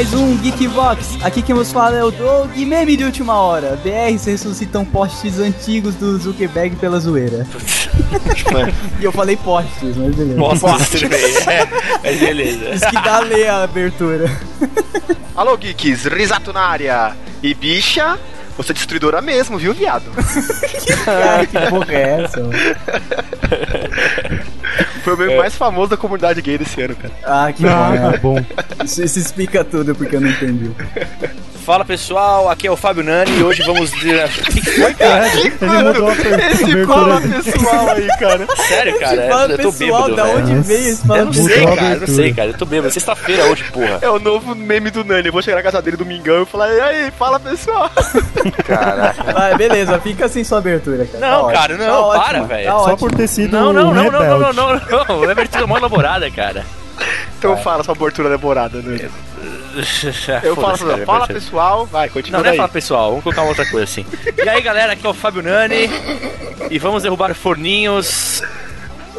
mais um Geekvox. Aqui quem vos fala é o Doug, meme de última hora. BRs ressuscitam posts antigos do Zuckerberg pela zoeira. e eu falei posts, mas beleza. Bem. É, mas beleza. Isso que dá a ler a abertura. Alô, geeks, risato na área. E bicha, você é destruidora mesmo, viu, viado? Cara, que porra é essa? Foi o meme mais famoso da comunidade gay desse ano, cara. Ah, que Ah, bom. bom. Isso, isso explica tudo porque eu não entendi. Fala pessoal, aqui é o Fábio Nani e hoje vamos. foi, cara? Ele mudou a Esse fala pessoal aí, cara. Sério, cara? Fala eu tô pessoal, bêbado, da velho. onde veio esse Eu fala não Mudou sei, cara, eu não sei, cara. Eu tô bêbado. Sexta-feira hoje, porra. É o novo meme do Nani. Eu vou chegar na casa dele domingão e falar, e aí, fala pessoal. Caraca. Vai, beleza, fica sem sua abertura, cara. Não, Tá cara, ótimo, não, tá para, velho. tá Só ótimo. por ter sido Não, não, não, não, não, não, não, não. É abertura mó elaborada, cara. Então fala sua abertura demorada, Nani. Eu falo, cara, fala pessoal, vai, continua Não, não é daí. falar pessoal, vamos colocar uma outra coisa assim. E aí galera, aqui é o Fábio Nani e vamos derrubar forninhos.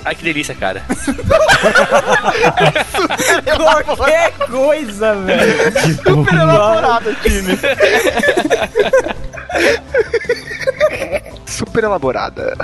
Ai que delícia, cara. Qualquer coisa, velho. Super elaborada, time. Super elaborada.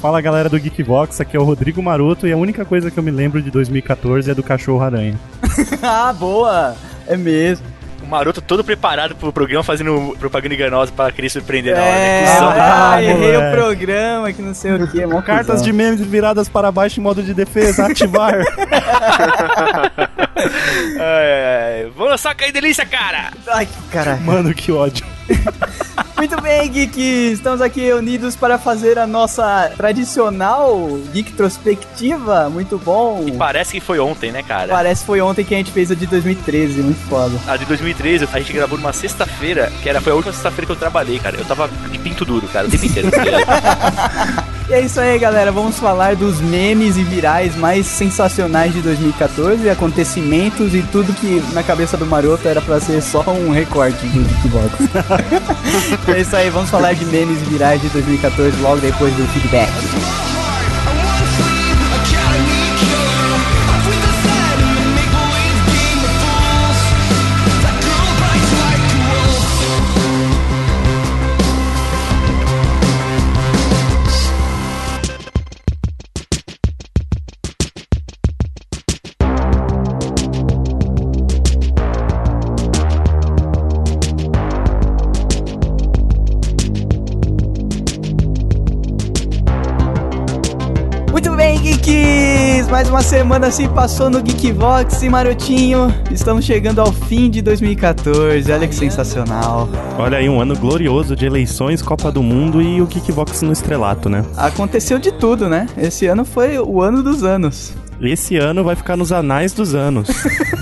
Fala galera do Geekvox, aqui é o Rodrigo Maroto e a única coisa que eu me lembro de 2014 é do Cachorro Aranha. ah, boa. É mesmo. O maroto todo preparado pro programa fazendo propaganda enganosa pra querer surpreender na hora, É, né? Cusão, né? ah, Ah, errei o programa, que não sei o que. Cartas de memes viradas para baixo em modo de defesa, ativar. Ai, ai, lançar que delícia, cara! Ai, que caralho. Mano, que ódio. Muito bem, Geek. Estamos aqui unidos para fazer a nossa tradicional Geek Trospectiva. Muito bom. Parece que foi ontem, né, cara? Parece que foi ontem que a gente fez a de 2013. Muito foda. A de 2013, a gente gravou numa sexta-feira, que era, foi a última sexta-feira que eu trabalhei, cara. Eu tava de pinto duro, cara, o tempo inteiro. E é isso aí, galera. Vamos falar dos memes e virais mais sensacionais de 2014, acontecimentos e tudo que na cabeça do maroto era pra ser só um recorte do Geekbox. é isso aí, vamos falar de memes e virais de 2014 logo depois do feedback. Uma semana se passou no Geekvox e Marotinho. Estamos chegando ao fim de 2014. Olha que sensacional. Olha aí, um ano glorioso de eleições, Copa do Mundo e o Geekvox no estrelato, né? Aconteceu de tudo, né? Esse ano foi o ano dos anos. Esse ano vai ficar nos anais dos anos.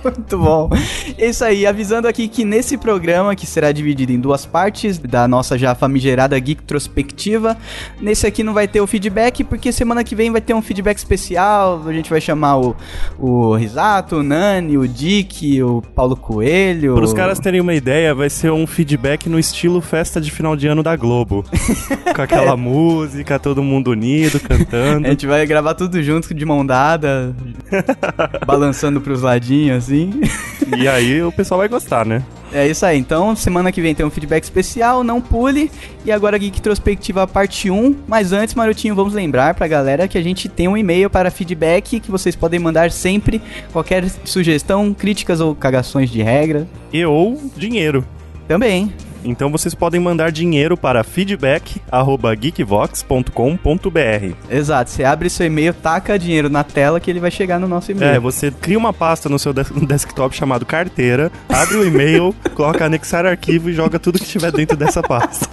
Muito bom. É Isso aí, avisando aqui que nesse programa, que será dividido em duas partes, da nossa já famigerada Geek Trospectiva, nesse aqui não vai ter o feedback, porque semana que vem vai ter um feedback especial. A gente vai chamar o, o Risato, o Nani, o Dick, o Paulo Coelho. Para os caras terem uma ideia, vai ser um feedback no estilo festa de final de ano da Globo. Com aquela música, todo mundo unido, cantando. A gente vai gravar tudo junto, de mão dada, balançando pros ladinhos, assim. E aí o pessoal vai gostar, né? É isso aí, então semana que vem tem um feedback especial, não pule. E agora Geek Trospectiva parte 1. Mas antes, Marotinho, vamos lembrar pra galera que a gente tem um e-mail para feedback que vocês podem mandar sempre qualquer sugestão, críticas ou cagações de regra. E ou dinheiro. Também. Então vocês podem mandar dinheiro para feedback@geekvox.com.br. Exato, você abre seu e-mail, taca dinheiro na tela que ele vai chegar no nosso e-mail. É, você cria uma pasta no seu des- desktop chamado carteira, abre o e-mail, coloca anexar arquivo e joga tudo que tiver dentro dessa pasta.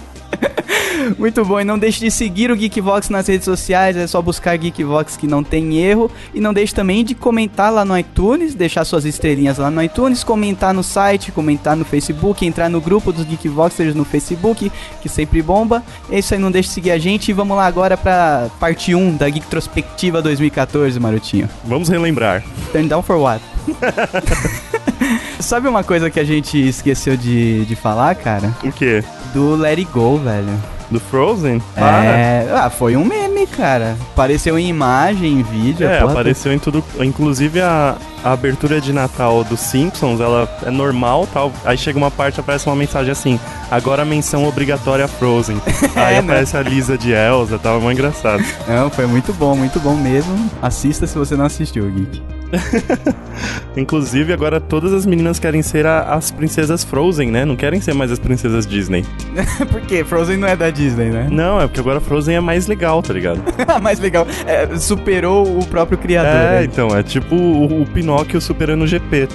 Muito bom, e não deixe de seguir o Geekvox nas redes sociais, é só buscar Geekvox que não tem erro. E não deixe também de comentar lá no iTunes, deixar suas estrelinhas lá no iTunes, comentar no site, comentar no Facebook, entrar no grupo dos Geekvoxers no Facebook, que sempre bomba. É isso aí, não deixe de seguir a gente e vamos lá agora pra parte 1 da Geek Trospectiva 2014, Marotinho. Vamos relembrar. Turn down for what? Sabe uma coisa que a gente esqueceu de, de falar, cara? O quê? Do Let It Go, velho. Do Frozen? Para. É, ah, foi um meme cara. Apareceu em imagem, em vídeo. É, apareceu em tudo. Inclusive a, a abertura de Natal dos Simpsons, ela é normal tal. Aí chega uma parte aparece uma mensagem assim: agora menção obrigatória a Frozen. Aí É, né? aparece a Lisa de Elsa, tava muito engraçado. Não, foi muito bom, muito bom mesmo. Assista se você não assistiu, Geek. Inclusive, agora todas as meninas querem ser a- as princesas Frozen, né? Não querem ser mais as princesas Disney. Por quê? Frozen não é da Disney, né? Não, é porque agora Frozen é mais legal, tá ligado? Mais legal. É, superou o próprio criador. É, né? então, é tipo o, o Pinóquio superando o GP.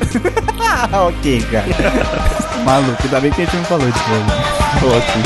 Ah, ok, cara. Maluco, ainda bem que a gente não falou de Frozen. Ótimo.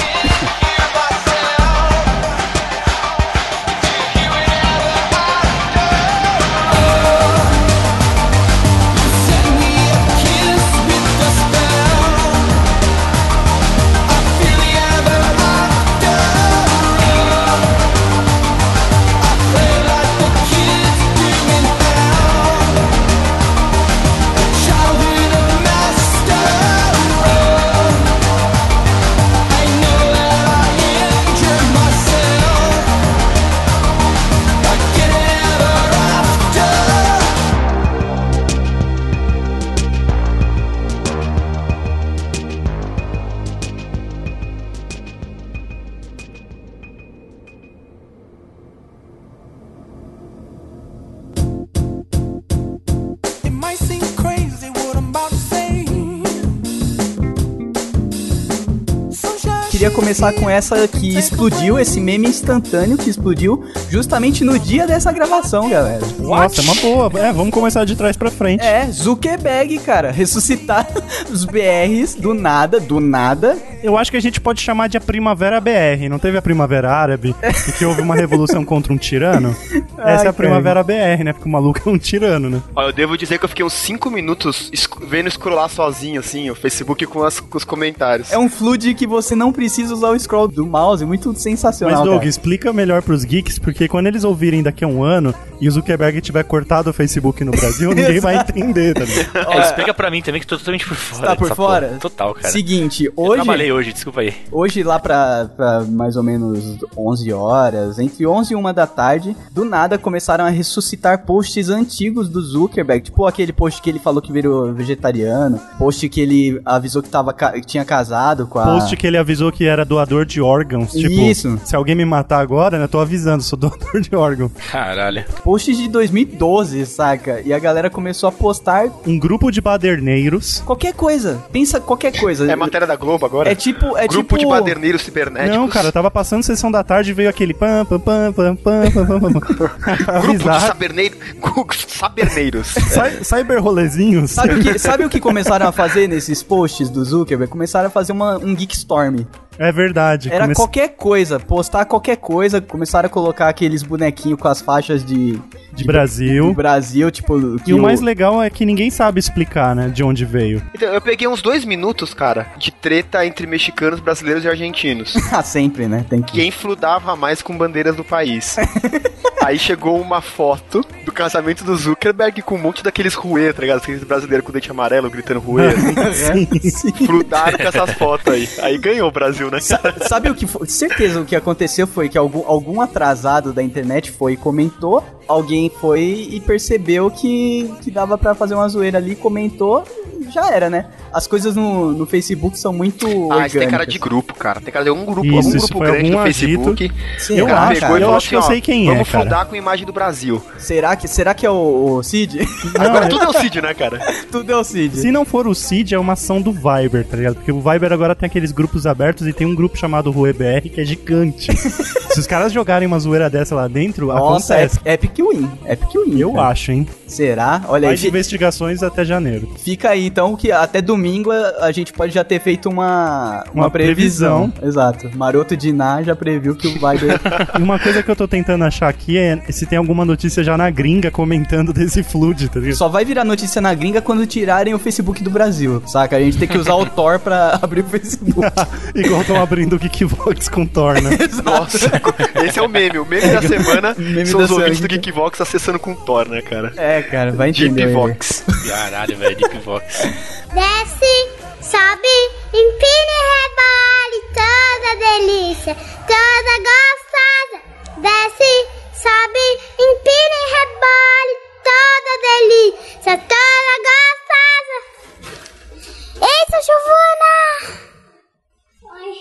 Começar com essa que explodiu, esse meme instantâneo que explodiu justamente no dia dessa gravação, galera. Nossa, é uma boa. É, vamos começar de trás pra frente. É, Zuckerberg, cara, ressuscitar os BRs do nada, do nada. Eu acho que a gente pode chamar de a Primavera BR. Não teve a Primavera Árabe e que houve uma revolução contra um tirano? Ai, Essa é a Primavera BR, né? Porque o maluco é um tirano, né? Ó, eu devo dizer que eu fiquei uns 5 minutos esc- vendo scrollar sozinho, assim, o Facebook com, as- com os comentários. É um flood que você não precisa usar o scroll do mouse, muito sensacional. Mas, Doug, cara. explica melhor pros geeks, porque quando eles ouvirem daqui a um ano e o Zuckerberg tiver cortado o Facebook no Brasil, ninguém vai entender, tá ligado? É, explica pra mim também que tô totalmente por fora. Tá por fora? porra. Total, cara. Seguinte, hoje. Trabalhei hoje, desculpa aí. Hoje, lá pra, pra mais ou menos 11 horas, entre 11 e 1 da tarde, do nada começaram a ressuscitar posts antigos do Zuckerberg. Tipo aquele post que ele falou que virou vegetariano, post que ele avisou que, tava, que tinha casado com a. Post que ele avisou que era doador de órgãos. Tipo, Isso. se alguém me matar agora, né? Tô avisando, sou doador de órgão. Caralho. Posts de 2012, saca? E a galera começou a postar Um grupo de baderneiros. qualquer coisa. Pensa qualquer coisa. É matéria da Globo agora? É tipo. É Grupo tipo... de baderneiros cibernéticos. Não, cara, eu tava passando sessão da tarde e veio aquele pam, pam, pam, pam, pam, pam, pam. Grupo de Avisar. saberneiros. saberneiros. Cy- Cyber rolezinhos. Sabe o, que, sabe o que começaram a fazer nesses posts do Zuckerberg? Começaram a fazer uma, um Geekstorm. É verdade. Era Come- qualquer coisa, postar qualquer coisa, começaram a colocar aqueles bonequinhos com as faixas de, De Brasil. do Brasil, tipo. E o mais legal é que ninguém sabe explicar, né, de onde veio. Então, eu peguei uns dois minutos, cara, de treta entre mexicanos, brasileiros e argentinos. Ah, sempre, né? Tem que. Quem fludava mais com bandeiras do país. Aí chegou uma foto do casamento do Zuckerberg com um monte daqueles ruê, tá ligado? Aqueles brasileiros com dente amarelo gritando ruê. assim. Sim. Fludaram com essas fotos aí. Aí ganhou o Brasil, né? Sa- Sabe o que foi? Certeza o que aconteceu foi que algum, algum atrasado da internet foi e comentou, alguém foi e percebeu que, que dava pra fazer uma zoeira ali, comentou, e já era, né? As coisas no, no Facebook são muito. Ah, isso tem cara orgânicas. de grupo, cara. Tem cara de um grupo, Isso, algum grupo grande algum no Facebook. Sim, Eu acho, eu falou acho que eu assim, ó, sei quem é, Vamos cara. fludar com a imagem do Brasil. Será que, será que é o, o Cid? Agora é- tudo é o Cid, né, cara? Tudo é o Cid. Se não for o Cid, é uma ação do Viber, tá ligado? Porque o Viber agora tem aqueles grupos abertos e tem um grupo chamado RueBR que é gigante. Se os caras jogarem uma zoeira dessa lá dentro, Nossa, acontece. é Epic Win. Epic Win. Eu cara. acho, hein? Será? Olha aí. Mais fi- investigações até janeiro. Fica aí então que até domingo a gente pode já ter feito uma, uma, Uma previsão. previsão. Exato. Maroto Diná já previu que o Viber. E uma coisa que eu tô tentando achar aqui é se tem alguma notícia já na gringa comentando desse flood, tá ligado? Só vai virar notícia na gringa quando tirarem o Facebook do Brasil, saca? A gente tem que usar o Tor pra abrir o Facebook. Igual estão abrindo o Geekvox com Thor, né? Nossa, esse é o meme. O meme da semana Meme são da os ouvintes do Deepvox acessando com Thor, né, cara? É, cara, vai entender. Deepvox. Caralho, velho, Deepvox. Desce, sobe, empina e rebole, toda delícia, toda gostosa. Desce, sobe, empina e rebole, toda delícia, toda gostosa. Eita, Giovana! Né? Oi.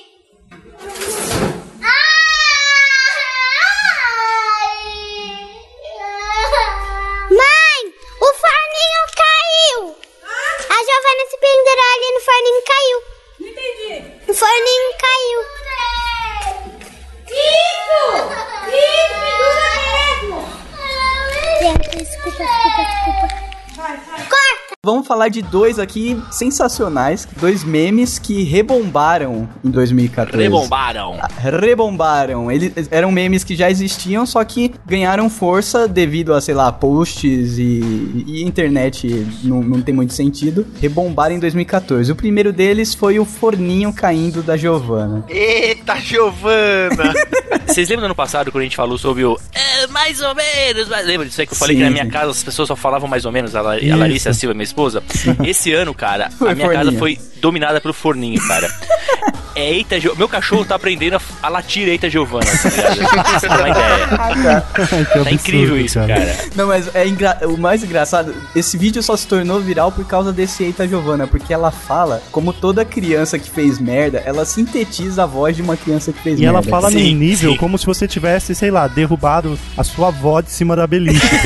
Vamos falar de dois aqui sensacionais, dois memes que rebombaram em 2014. Rebombaram. Ah, Rebombaram. Eles eram memes que já existiam, só que ganharam força devido a, sei lá, posts e, e internet não, não tem muito sentido. Rebombaram em 2014. O primeiro deles foi o forninho caindo da Giovanna. Eita, Giovana! Vocês lembram do ano passado quando a gente falou sobre o "É, mais ou menos? mas-" Lembra disso aí que eu falei Sim, que na minha sim. casa as pessoas só falavam mais ou menos? A. Larissa Silva, minha esposa. Esse ano, cara, a minha casa forninho. foi dominada pelo forninho, cara. É Eita, Gio- meu cachorro tá aprendendo a, latir Eita Giovana, tá ter uma ideia. Que Tá absurdo, incrível isso, cara. Não, mas é engra- o mais engraçado, esse vídeo só se tornou viral por causa desse Eita Giovanna, porque ela fala, como toda criança que fez merda, ela sintetiza a voz de uma criança que fez E merda. ela fala Sim, num nível sim. como se você tivesse, sei lá, derrubado a sua avó de cima da beliche.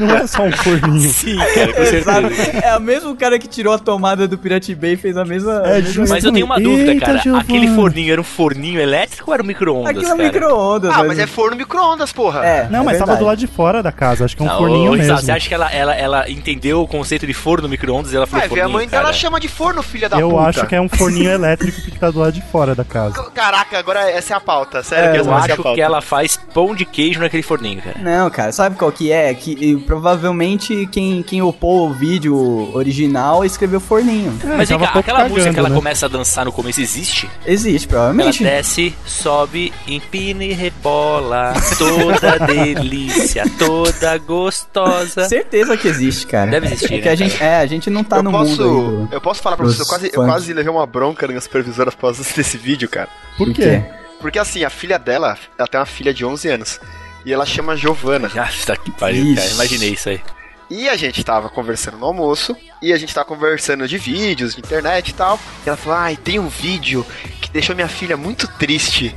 Não é só um forninho. Sim, cara, com Exato. certeza. É o mesmo cara que tirou a tomada do Pirate Bay e fez a mesma. É a mesma-. Mas eu tenho uma dúvida, Eita, cara. Giovana. Aquele forninho era um forninho elétrico ou era um micro-ondas, Aquilo é cara? micro-ondas. ah, mas é forno micro-ondas, porra. É, Não, é mas tava verdade. do lado de fora da casa. Acho que é um Não, forninho ô, mesmo. Você acha que ela, ela, ela entendeu o conceito de forno micro-ondas e ela falou Vai ver, a forninho, mãe dela cara? chama de forno, filha da Eu puta. acho que é um forninho elétrico que tá do lado de fora da casa. Caraca, agora essa é a pauta, sério. É, que Eu a acho pauta. que ela faz pão de queijo naquele forninho, cara. Não, cara, sabe qual que é? Que provavelmente quem, quem upou o vídeo original escreveu forninho. Mas vem tava cá, aquela música que ela né? Começa a dançar no começo existe? Existe, Ela provavelmente. desce, sobe, empina e rebola. Toda delícia, toda gostosa. Certeza que existe, cara. Deve existir, É que né, a gente, é, a gente não tá eu no posso, mundo aí do- eu posso falar pra vocês, eu quase, eu quase levei uma bronca nas supervisoras por causa desse vídeo, cara. Por do quê? Porque assim, a filha dela, ela tem uma filha de 11 anos. E ela chama Giovana. Ah, tá que pariu, cara. Imaginei isso aí. E a gente tava conversando no almoço, e a gente tava conversando de vídeos, de internet e tal. E ela falou: Ai, tem um vídeo que deixou minha filha muito triste.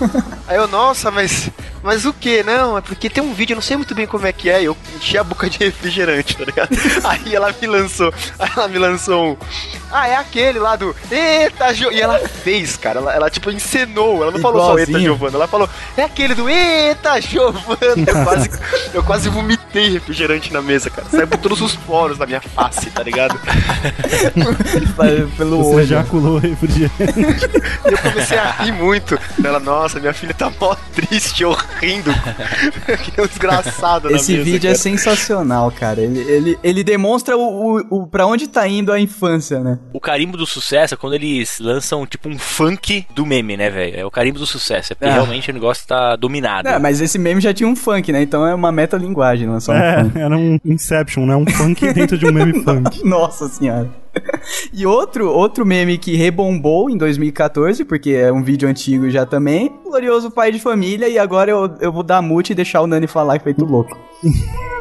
Aí eu, nossa, mas. Mas o que? Não, é porque tem um vídeo, eu não sei muito bem como é que é. E eu enchi a boca de refrigerante, tá ligado? Aí ela me lançou. Aí ela me lançou um. Ah, é aquele lá do. Eita, Jo. E ela fez, cara. Ela, ela, tipo encenou. Ela não falou só Eita, Igualzinho. Giovana. Ela falou, é aquele do Eita, Giovana. Eu quase, eu quase vomitei refrigerante na mesa, cara. Saiu por todos os poros da minha face, tá ligado? pelo Você olho. ejaculou refrigerante. E eu comecei a rir muito. Ela, nossa, minha filha tá mó triste, eu rindo. que desgraçado na Esse mesa, vídeo é cara. sensacional, cara. Ele, ele, ele demonstra o, o, o pra onde tá indo a infância, né? O carimbo do sucesso é quando eles lançam, tipo, um funk do meme, né, velho? É o carimbo do sucesso. É porque Ah. realmente o negócio tá dominado. Não, mas esse meme já tinha um funk, né? Então é uma metalinguagem, não é só um É, funk. era um Inception, né? Um funk dentro de um meme funk. Nossa senhora. E outro, outro meme que rebombou em 2014, porque é um vídeo antigo já também, Glorioso Pai de Família, e agora eu, eu vou dar mute e deixar o Nani falar que feito louco.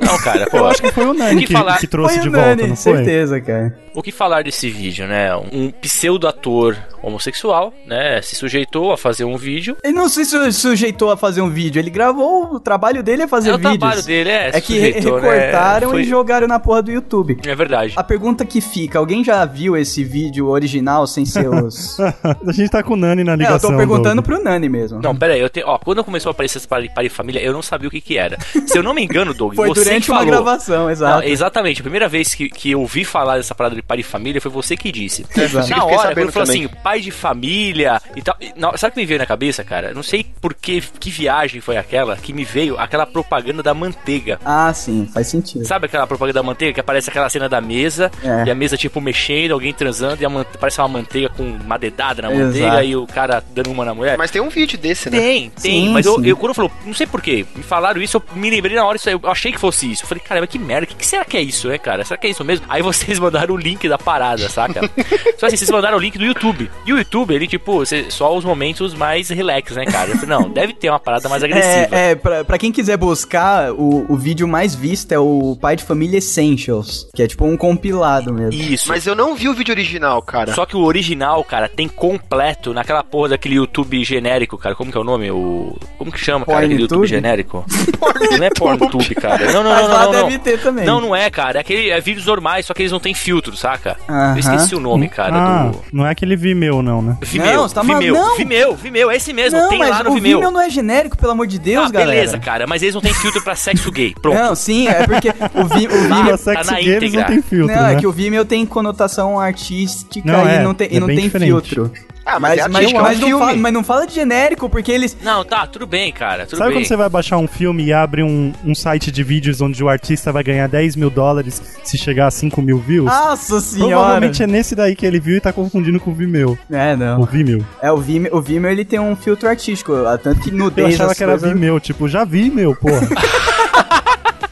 Não, cara, pô. Eu acho que foi o O Nani que que, falar- que trouxe Foi de o volta, Nani, não foi? certeza, cara. O que falar desse vídeo, né? Um pseudo-ator homossexual, né? Se sujeitou a fazer um vídeo. Ele não se su- sujeitou a fazer um vídeo, ele gravou, o trabalho dele é fazer é o vídeos. trabalho dele, é. É que né? recortaram Foi- e jogaram na porra do YouTube. É verdade. A pergunta que fica, alguém já viu esse vídeo original sem seus... A gente tá com o Nani na é, eu ligação. tô perguntando Doug. pro Nani mesmo. Não, pera aí, eu tenho, ó, quando começou a aparecer essa Pare Pare Família, eu não sabia o que que era. Se eu não me engano, Doug, Foi você durante que uma falou. gravação, Não, exato. exatamente, a primeira vez que, que eu ouvi falar dessa parada de pai de família foi você que disse. Exato. Na hora, quando falou assim, pai de família e tal. e na- sabe o que me veio na cabeça, cara? Não sei por que, que viagem foi aquela que me veio aquela propaganda da manteiga. Ah, sim, faz sentido. Sabe aquela propaganda da manteiga que aparece aquela cena da mesa É. e a mesa tipo mexendo, alguém transando e a mante- parece uma manteiga com uma dedada na Exato. manteiga e o cara dando uma na mulher? Mas tem um vídeo desse, né? Tem, tem, Sim, mas eu, sim. eu quando falou, não sei porquê, me falaram isso, eu me lembrei na hora, isso eu achei que fosse isso. Eu falei, caramba, que merda, o que, que será que é isso, né, cara? Será que é isso mesmo? Aí vocês mandaram o link da parada, saca? Só assim, vocês mandaram o link do YouTube. E o YouTube, ele, tipo, só os momentos mais relax, né, cara? Eu falei, não, deve ter uma parada mais agressiva. É, é pra, pra quem quiser buscar, o, o vídeo mais visto é o Pai de Família Essentials, que é tipo um compilado mesmo. Isso. Mas mas eu não vi o vídeo original, cara. Só que o original, cara, tem completo naquela porra daquele YouTube genérico, cara. Como que é o nome? O. Como que chama, cara? Aquele YouTube Pornitube? genérico? não é PornTube, cara. Não, não, Mas não, lá não, não. deve ter também. Não, não é, cara. É aquele é vídeos normais, só que eles não têm filtro, saca? Eu esqueci o nome, cara, ah, do. não é aquele Vimeo, não, né? Vimeo, Não, você tá Vimeo, não. Vimeo, Vimeo, é esse mesmo, Não, tem mas lá no o Vimeo. Vimeo não é genérico, pelo amor de Deus, ah, galera. beleza, cara, mas eles não têm filtro pra sexo gay. Pronto. Não, sim, é porque o, Vi, o Vimeo... sexo na games não tem filtro, Não, né? é que o Vimeo tem conotação artística Não, e é, não tem, e é não bem tem diferente. filtro. Ah, mas, é mas, é um mas não fala, mas não fala de genérico, porque eles... Não, tá, tudo bem, cara, tudo Sabe bem. quando você vai baixar um filme e abre um, um site de vídeos onde o artista vai ganhar 10 mil dólares se chegar a 5 mil views? Nossa senhora! Provavelmente é nesse daí que ele viu e tá confundindo com o Vimeo. É, O não. Vimeo. É, o Vimeo, o Vimeo ele tem um filtro artístico, tanto que Eu nudez... achava que era coisas- Vimeo, tipo, já vi, meu, porra.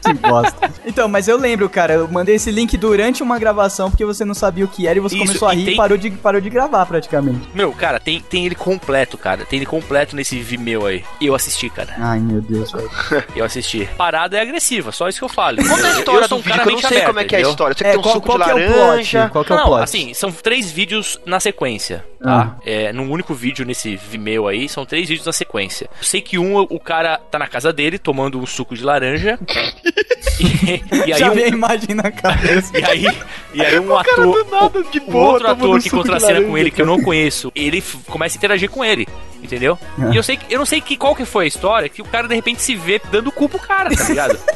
Que bosta. Então, mas eu lembro, cara, eu mandei esse link durante uma gravação porque você não sabia o que era e você Isso, começou a e rir tem- e parou de, parou de gravar praticamente. Meu, cara, tem, tem ele completo, cara. Tem ele completo nesse Vimeo aí. E eu assisti, cara. Ai, meu Deus, velho. Eu assisti. Parada é agressiva, só isso que eu falo. Conta a história eu sou do um vídeo, cara que eu não mente sei aberta, como é que é a entendeu? história. Eu sei que É, tem um qual, suco qual de que é o laranja. plot? Qual que é o não, plot? assim, são três vídeos na sequência, tá? É, num único vídeo nesse Vimeo aí, são três vídeos na sequência. Eu sei que um, o cara tá na casa dele tomando um suco de laranja. e, e aí Já um, a imagem na cabeça. e aí, e aí um ator, nada de o boa, outro ator que contracena com ele, que eu não conheço, ele começa a interagir com ele, entendeu? E eu sei que eu não sei que, qual que foi a história, que o cara de repente se vê dando cu pro cara, tá ligado?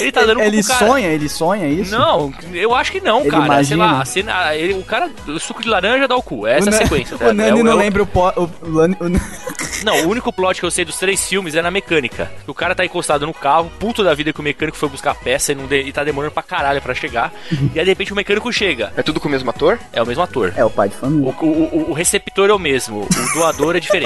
Ele tá dando cu Ele pro cara. sonha, ele sonha isso? Não, eu acho que não, Ele cara. Sei imagina. lá, a cena, ele, o cara, o suco de laranja dá o cu. Essa o é a sequência. tá O? Nani É não é o- lembra o, po, o, Não, o único plot que eu sei dos três filmes é na mecânica. O cara tá encostado no carro, puto da vida que o mecânico foi buscar a peça e, não de- e tá demorando pra caralho pra chegar. e aí de repente o mecânico chega. É tudo com o mesmo ator? É o mesmo ator. É o pai de família. o, o- o receptor é o mesmo, o doador é diferente.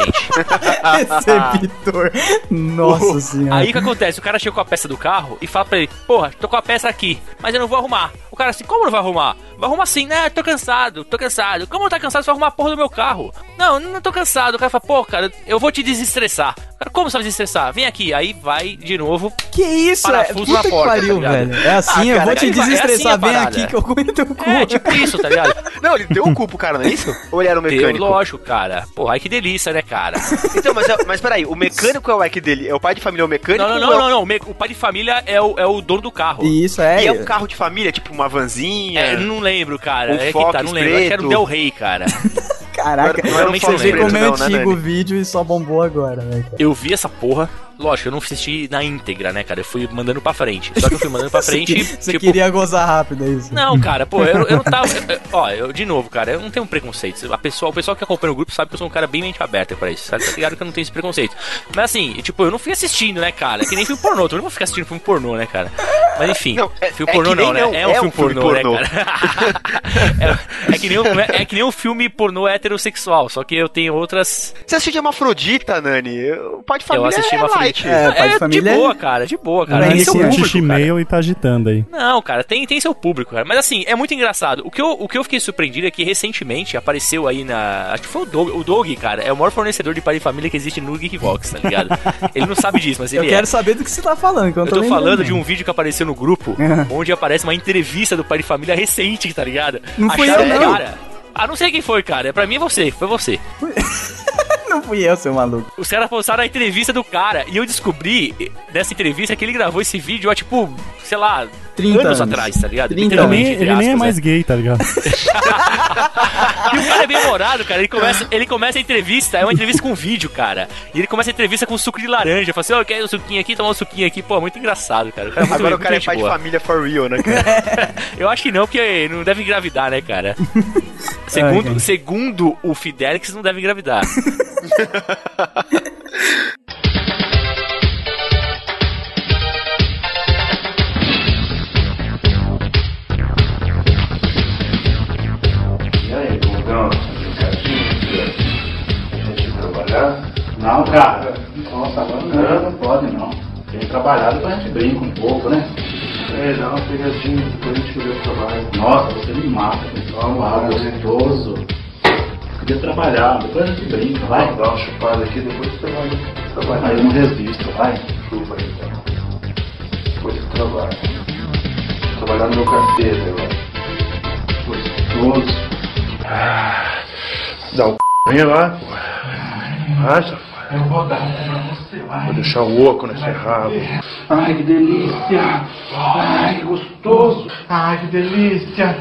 Receptor. Nossa senhora. Aí o que acontece? O cara chega com a peça do carro e fala pra ele: Porra, tô com a peça aqui, mas eu não vou arrumar. O cara assim: Como não vai arrumar? Vai arrumar assim, né? Tô cansado, tô cansado. Como não tá cansado? Você vai arrumar a porra do meu carro. Não, não tô cansado. O cara fala: Pô, cara, eu vou te desestressar. O cara, como você vai desestressar? Vem aqui. Aí vai de novo. Que isso? Parafuso na que porta, pariu, tá velho. É assim, Ah, eu cara, vou te vai- é desestressar. assim Vem aqui que eu comento teu cu. É, tipo isso, tá ligado? Não, ele deu o cu pro cara, não é isso? Ou ele era um Deu, mecânico? lógico, cara. Porra, ai que delícia, né, cara? Então, mas, mas peraí, o mecânico é o eck dele? É o pai de família é o mecânico? Não, não, ou é não, o- não, não. O me- O pai de família é o, é o dono do carro. Isso, é. E é um carro de família, tipo uma vanzinha? É, não lembro, cara. Um é que tá, Fox não lembro. Acho que era o preto. Del Rey, cara. Caraca, um Realmente você vê como é não, né, antigo o vídeo e só bombou agora, né, cara? Eu vi essa porra. Lógico, eu não assisti na íntegra, né, cara? Eu fui mandando pra frente. Só que eu fui mandando pra frente, Você, tipo... queria gozar rápido, é isso? Não, cara, pô, eu, eu não tava. eu- ó, eu, de novo, cara, eu não tenho preconceito. A pessoa, o pessoal que acompanha o grupo sabe que eu sou um cara bem mente aberta pra isso. Sabe? Tá ligado que eu não tenho esse preconceito. Mas assim, tipo, eu não fui assistindo, né, cara? É que nem filme pornô. Eu não vou ficar assistindo filme pornô, né, cara? Mas enfim, Não, é- filme é pornô nem não, né? não, é um filme pornô, né, cara? é, é que nem um, é que nem um filme pornô heterossexual, só que eu tenho outras. Você assistiu de Hermafrodita, Nani? O pai de família eu assisti é uma light. É, pai de de família é- boa, cara, de boa, cara. Não, Tem seu é público, e tá agitando aí. Não, cara, tem, tem seu público, cara. Mas assim, é muito engraçado. O que, eu, o que eu fiquei surpreendido é que recentemente apareceu aí na. Acho que foi o Doug. O Doug, cara, é o maior fornecedor de pai e família que existe no Geekvox, tá ligado? ele não sabe disso, mas Eu ele quero é. saber do que você tá falando, eu Eu tô, falando de um vídeo que apareceu no grupo, É. onde aparece uma entrevista do pai de família recente, tá ligado? Não Acharam eu, não. cara. Ah, não sei quem foi, cara. Pra mim é você, foi você. Não fui eu, seu maluco. Os caras postaram a entrevista do cara e eu descobri dessa entrevista que ele gravou esse vídeo há tipo, sei lá, 30 anos, anos. atrás, tá ligado? 30 Ele Literalmente. nem, entre ele nem é aspas, mais né? gay, tá ligado? E o cara é bem humorado, cara. Ele começa, ele começa a entrevista, é uma entrevista com vídeo, cara. E ele começa a entrevista com suco de laranja. Fala assim, ó, quer um suquinho aqui, tomar um suquinho aqui. Pô, muito engraçado, cara. O cara é muito, Agora o muito cara é pai de boa. família for real, né, cara? Eu acho que não, porque não deve engravidar, né, cara? Segundo, segundo o Fidelix, não deve engravidar. Não, cara. Nossa, agora não, não pode não. Tem trabalhado depois a gente brinca um pouco, né? É, dá uma pegadinha, depois a gente vê o trabalho. Nossa, você me mata, pessoal. Ah, gostoso. Podia trabalhar, depois a gente brinca, vai. Dá uma chupada aqui, depois você vai trabalhar. Aí eu não resisto, vai. Chupa aí, então. Depois você trabalha. Trabalhar no meu carteiro agora. Depois, gostoso. Ah, dá o c... Vem lá. Safado. Eu vou dar pra você, vai. Vou deixar o oco nesse rabo. Ai, que delícia. Ai, que gostoso. Ai, que delícia.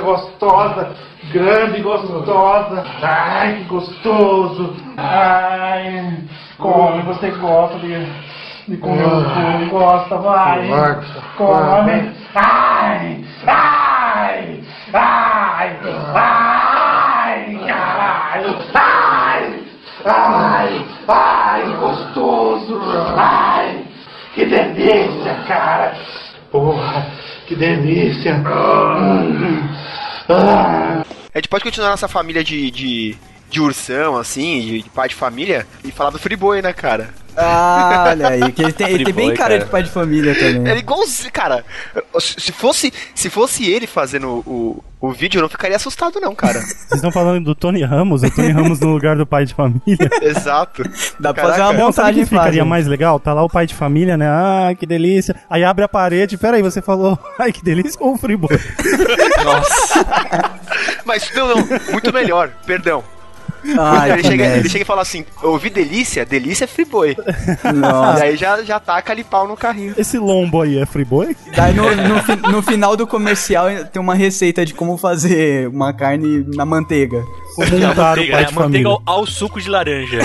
Gostosa. Grande e gostosa. Ai, que gostoso. Ai, come, você gosta de, de comer gostoso. Gosta, vai. Come. Ai, ai, ai, ai, caralho. Ai, ai, ai, gostoso. Ai, que delícia, cara. Porra, que delícia. Hum. Ah. A gente pode continuar nossa família de, de, de ursão, assim, de, de pai de família, e falar do Friboi, né, cara? Ah, olha aí, que ele tem, ele tem bem cara cara. de pai de família também. Ele é igualzinho, cara. Se fosse, se fosse ele fazendo o, o vídeo, eu não ficaria assustado, não, cara. Vocês estão falando do Tony Ramos, o Tony Ramos no lugar do pai de família. Exato. Dá pra fazer uma Não, sabe o montagem que ficaria mais legal? Tá lá o pai de família, né? Ah, que delícia. Aí abre a parede, peraí, você falou, ai, que delícia ou friboi? Mas não, não, muito melhor, perdão. Ai, ele, que chega, ele chega e fala assim: Eu ouvi delícia? Delícia é. Nossa. E aí já, já taca ali pau no carrinho. Esse lombo aí é friboi? Daí no, no, fi- no final do comercial tem uma receita de como fazer uma carne na manteiga. Como montar o Manteiga, pai né? de Manteiga família? ao, ao suco de laranja.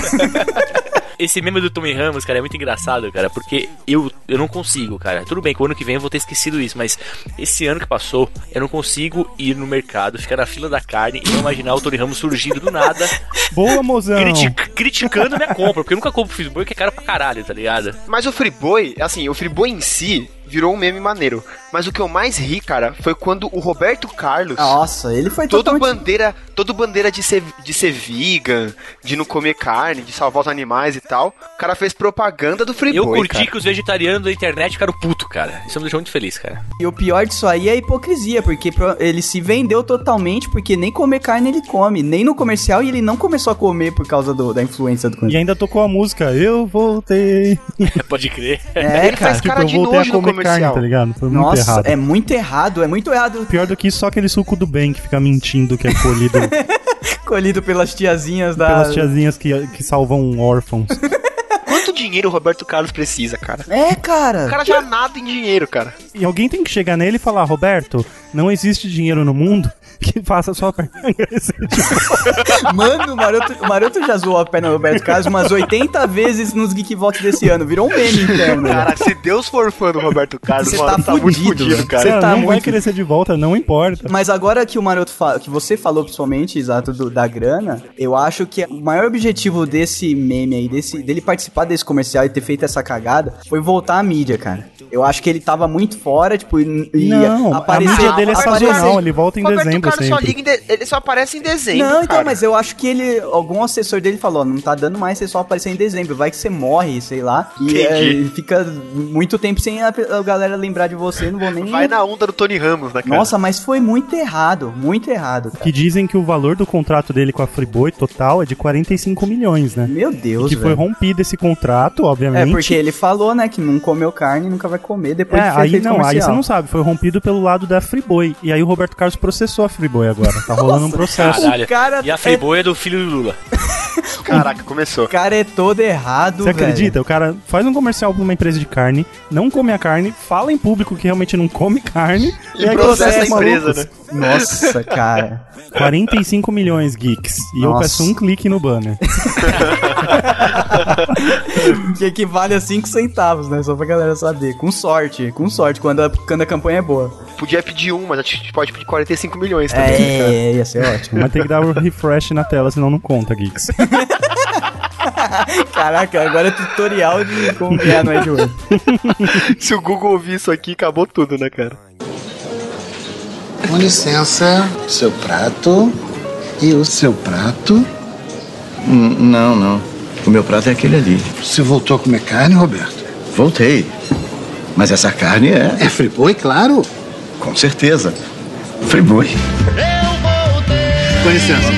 Esse meme do Tommy Ramos, cara, é muito engraçado, cara, porque eu, eu não consigo, cara. Tudo bem que o ano que vem eu vou ter esquecido isso, mas esse ano que passou, eu não consigo ir no mercado, ficar na fila da carne e não imaginar o Tony Ramos surgindo do nada, Boa, mozão! criti- criticando minha compra, porque eu nunca compro Friboi, que é caro pra caralho, tá ligado? Mas o Friboi, assim, o Friboi em si virou um meme maneiro. Mas o que eu mais ri, cara, foi quando o Roberto Carlos. Nossa, ele foi Todo totalmente... bandeira, todo bandeira de ser, de ser vegan, de não comer carne, de salvar os animais e tal. O cara fez propaganda do Friboi, Eu curti cara. que os vegetarianos da internet ficaram puto, cara. Isso me deixou muito feliz, cara. E o pior disso aí é a hipocrisia, porque ele se vendeu totalmente, porque nem comer carne ele come, nem no comercial, e ele não começou a comer por causa do- da influência do E ainda tocou a música Eu Voltei. Pode crer. É, Ele cara. faz cara eu de nojo no carne, tá ligado? Foi muito Nossa, errado. é muito errado, é muito errado. Pior do que isso, só aquele suco do bem que fica mentindo que é colhido Colhido pelas tiazinhas da. pelas tiazinhas que, que salvam órfãos. Quanto dinheiro o Roberto Carlos precisa, cara? É, cara. O cara já nada em dinheiro, cara. E alguém tem que chegar nele e falar, Roberto, não existe dinheiro no mundo que faça sua perna crescer de Mano, o Maroto, o Maroto já zoou a perna do Roberto Carlos umas 80 vezes nos Geekvox desse ano. Virou um meme interno. Cara, se Deus for fã do Roberto Carlos, Você tá tá, muito fudido, cara. Você tá não vai muito- crescer de volta, não importa. Mas agora que o Maroto fala, que você falou principalmente, exato, do- da grana, eu acho que o maior objetivo desse meme aí, desse, dele participar desse comercial e ter feito essa cagada, foi voltar à mídia, cara. Eu acho que ele tava muito fora, tipo, e, Não, a aparecer- mídia dele é sazonal, ele volta em Roberto dezembro Carlos só sempre. liga em de- ele só aparece em dezembro, Não, então, cara. mas eu acho que ele. Algum assessor dele falou: não tá dando mais você só aparecer em dezembro. Vai que você morre, sei lá. E é, fica muito tempo sem a, a galera lembrar de você. Não vou nem. Vai na onda do Tony Ramos, né, cara? Nossa, mas foi muito errado. Muito errado. cara. Que dizem que o valor do contrato dele com a Friboi total é de 45 milhões, né? Meu Deus, que foi velho. rompido esse contrato, É, obviamente. porque ele falou, né, que não comeu carne e nunca vai comer depois É, de aí não, aí comercial. você não sabe, foi rompido pelo lado da Friboi. E aí o Roberto Carlos processou a Friboi agora. Tá rolando um processo. Caralho. cara e a é- Friboi é do filho do Lula. Caraca, começou. O cara é todo errado, Você velho. acredita? O cara faz um comercial pra uma empresa de carne, não come a carne, fala em público que realmente não come carne E aí processa a empresa, malucos. né? Nossa, cara. 45 milhões, geeks. E eu Nossa. peço um clique no banner. que equivale a 5 centavos, né? Só pra galera saber. Com sorte, com sorte, quando a, quando a campanha é boa. Podia pedir um, mas a gente pode pedir 45 milhões também, cara? É, ia ser ótimo. Mas tem que dar o refresh na tela, senão não conta, geeks. Caraca, agora é tutorial de como ganhar no Edward. Se o Google ouvir isso aqui, acabou tudo, né, cara? Com licença, seu prato e o seu prato. Hum, Não, não. O meu prato é aquele ali. Você voltou a comer carne, Roberto? Voltei. Mas essa carne é, É friboi, claro. Com certeza, friboi. Com licença.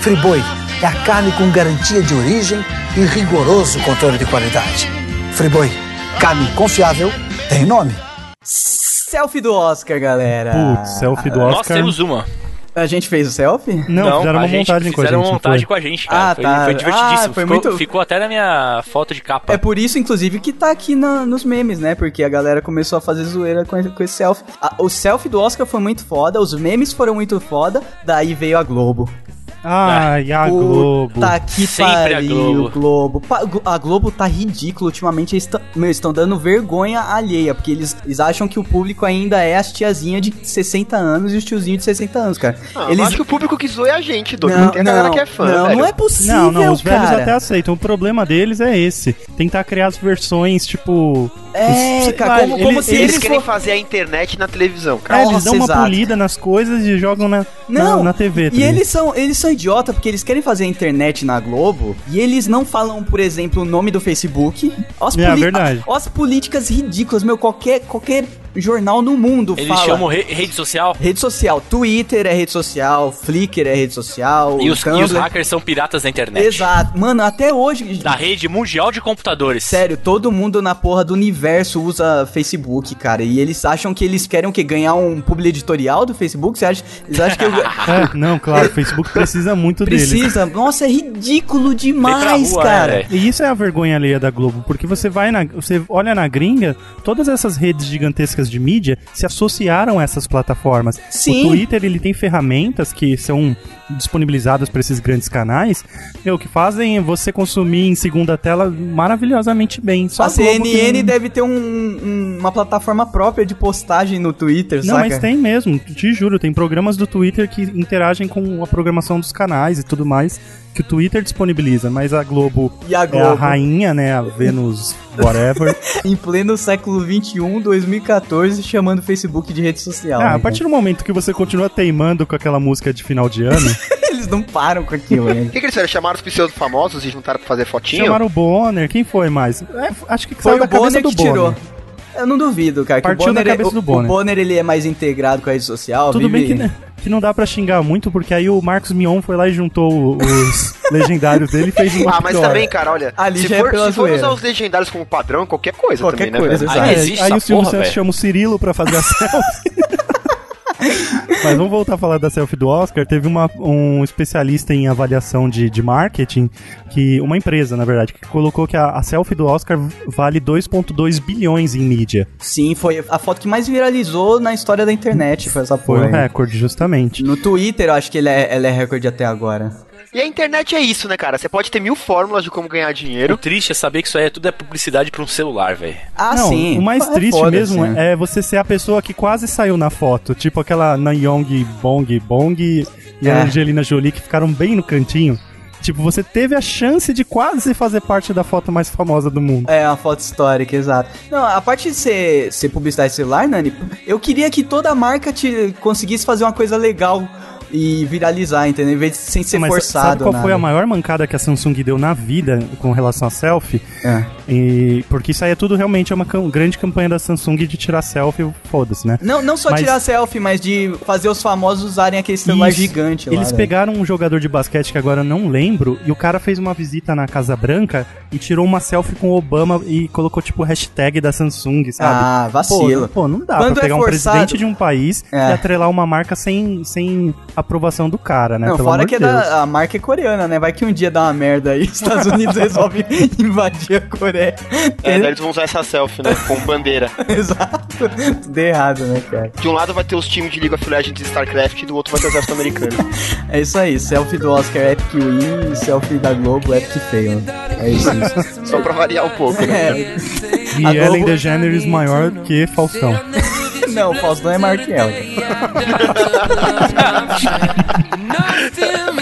Friboi é a carne com garantia de origem e rigoroso controle de qualidade. Friboi, carne confiável, tem nome. Selfie do Oscar, galera. Putz, selfie do Oscar. Nós temos uma. A gente fez o selfie? Não, fizeram a uma montagem com a fizeram gente. uma não montagem com a gente, cara. Ah, foi, tá. foi divertidíssimo. Ah, foi ficou, muito- ficou até na minha foto de capa. É por isso, inclusive, que tá aqui na- nos memes, né? Porque a galera começou a fazer zoeira com, esse- com esse selfie. A- o selfie do Oscar foi muito foda, os memes foram muito foda, daí veio a Globo. Ai, a Globo. Tá que Sempre a pariu, Globo. Pa- Glo- A Globo tá ridículo ultimamente. Eles estão dando vergonha alheia, porque eles, eles acham que o público ainda é as tiazinhas de 60 anos e os tiozinhos de 60 anos, cara. Ah, eles eu acho que o público que zoa é a gente, Doug. Não, Não, tem a galera não, que é fã, não, velho. não é possível, Não, não, os velhos cara. até aceitam. O problema deles é esse. Tentar criar as versões, tipo. É, os- cara, como, ele- como se Eles, eles, querem for- fazer a internet na televisão, cara. É, eles Nossa, dão uma exato. polida nas coisas e jogam na, Não, na, na TV. tá E eles são, eles são idiota porque eles querem fazer a internet na Globo e eles não falam, por exemplo, o nome do Facebook. As É, verdade. as políticas ridículas, meu, qualquer, qualquer jornal no mundo Eles fala. chamam re- rede social. Rede social, Twitter é rede social, Flickr é rede social, E os, e os hackers são piratas da internet. Exato. Mano, até hoje. Da rede mundial de computadores. Sério, todo mundo na porra do universo usa Facebook, cara. E eles acham que eles querem o quê? Ganhar um publi editorial do Facebook? Você acha? Eles acham que eu... É, não, claro, o Facebook precisa muito deles. Precisa. Nossa, é ridículo demais, rua, cara. é. E isso é a vergonha alheia da Globo, porque você vai na, você olha na gringa, todas essas redes gigantescas de mídia se associaram a essas plataformas. Sim. O Twitter ele tem ferramentas que são disponibilizadas para esses grandes canais, meu, que fazem você consumir em segunda tela maravilhosamente bem. Só A CNN não- deve ter um- um- uma plataforma própria de postagem no Twitter, Não, saca? mas tem mesmo, te juro, tem programas do Twitter que interagem com a programação dos canais e tudo mais, que o Twitter disponibiliza, mas a Globo, E a é a Globo? rainha, né, a Vênus whatever. Em pleno século XXI, 2014, chamando o Facebook de rede social. Ah, né, a partir do momento que você continua teimando com aquela música de final de ano? Eles não param com aquilo, né? O que, que eles fizeram? Chamaram os pseudo famosos e juntaram pra fazer fotinho? chamaram o Bonner, quem foi mais? É, acho que Foi saiu o da cabeça Bonner do que Bonner. tirou. Eu não duvido, cara. Que Partiu o Bonner, da cabeça o, do Bonner. O Bonner, ele é mais integrado com a rede social. Tudo bem vive- que, né, que não dá pra xingar muito, porque aí o Marcos Mion foi lá e juntou os legendários dele e fez uma Ah, mas pior. também, cara, olha, Ali se já é for, pela se for usar os legendários como padrão, qualquer coisa Qualquer também, né, coisa, exato. Aí É, existe aí essa o Silvio Santos chama o Cirilo pra fazer a selfie. Mas vamos voltar a falar da selfie do Oscar. Teve uma- um especialista em avaliação de, de marketing, que uma empresa, na verdade, que colocou que a, a selfie do Oscar vale 2,2 bilhões em mídia. Sim, foi a foto que mais viralizou na história da internet. Foi essa Foi porra. um aí. recorde, justamente. No Twitter, eu acho que ele é, ela é recorde até agora. E a internet é isso, né, cara? Você pode ter mil fórmulas de como ganhar O dinheiro. triste é saber que isso aí é tudo é publicidade pra um celular, velho. Ah, Não, sim. o mais É triste foda, mesmo assim. é você ser a pessoa que quase saiu na foto. Tipo aquela Nayong Bong Bong e É. a Angelina Jolie que ficaram bem no cantinho. Tipo, você teve a chance de quase fazer parte da foto mais famosa do mundo. É, uma foto histórica, exato. Não, a parte de ser, ser publicidade celular, Nani, eu queria que toda marca te conseguisse fazer uma coisa legal e viralizar, entendeu? Em vez de sem ser Mas forçado. sabe qual nada. foi a maior mancada que a Samsung deu na vida com relação a selfie? É. E, porque isso aí é tudo realmente é uma cam- grande campanha da Samsung de tirar selfie, foda-se, né? Não, não só Mas- tirar selfie, mas de fazer os famosos usarem aquele celular Isso. gigante lá. Eles né? pegaram um jogador de basquete que agora não lembro, e o cara fez uma visita na Casa Branca e tirou uma selfie com o Obama e colocou tipo hashtag da Samsung, sabe? Ah, vacilo. Pô, pô, não dá Quando pra é pegar um forçado- presidente de um país É. e atrelar uma marca sem, sem aprovação do cara, né? Não, Pelo fora amor que é de da, a marca é coreana, né? Vai que um dia dá uma merda aí, os Estados Unidos resolve invadir a Coreia. É, daí eles vão usar essa selfie, né? Com bandeira. Exato. Tudo errado, né, cara? De um lado vai ter os times de League of Legends e StarCraft, e do outro vai ter o exército americano. É isso aí, selfie do Oscar Epic Win, selfie da Globo Epic Fail. É isso. isso. Só pra variar um pouco, né? É. E A Ellen Globo- DeGeneres maior que Faustão. Não, o Faustão é maior que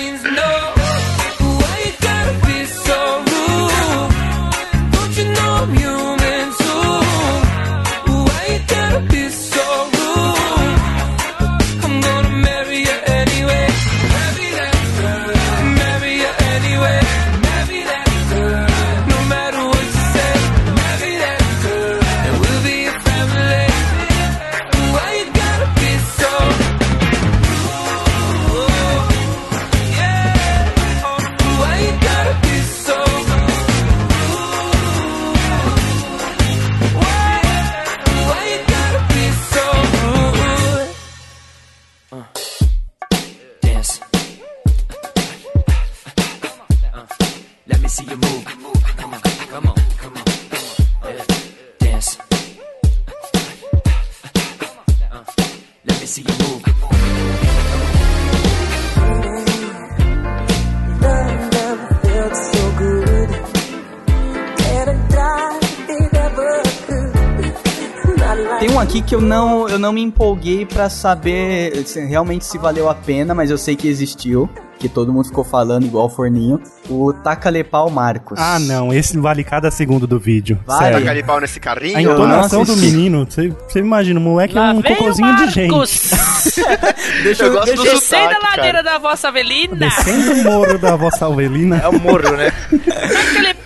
que eu não, eu não me empolguei pra saber se- realmente se valeu a pena, mas eu sei que existiu. Que todo mundo ficou falando igual o forninho. O Tacalepau Marcos. Ah, não, esse vale cada segundo do vídeo. Vale. Sério. Taca de pau nesse carrinho. A entonação do menino, você imagina, o moleque é Lá um vem o cocôzinho de gente. Deixa Eu eu, gosto deixa do eu Descendo a sotaque, ladeira cara. da vossa Avelina. Descendo o morro da vossa Alvelina. É o morro, né?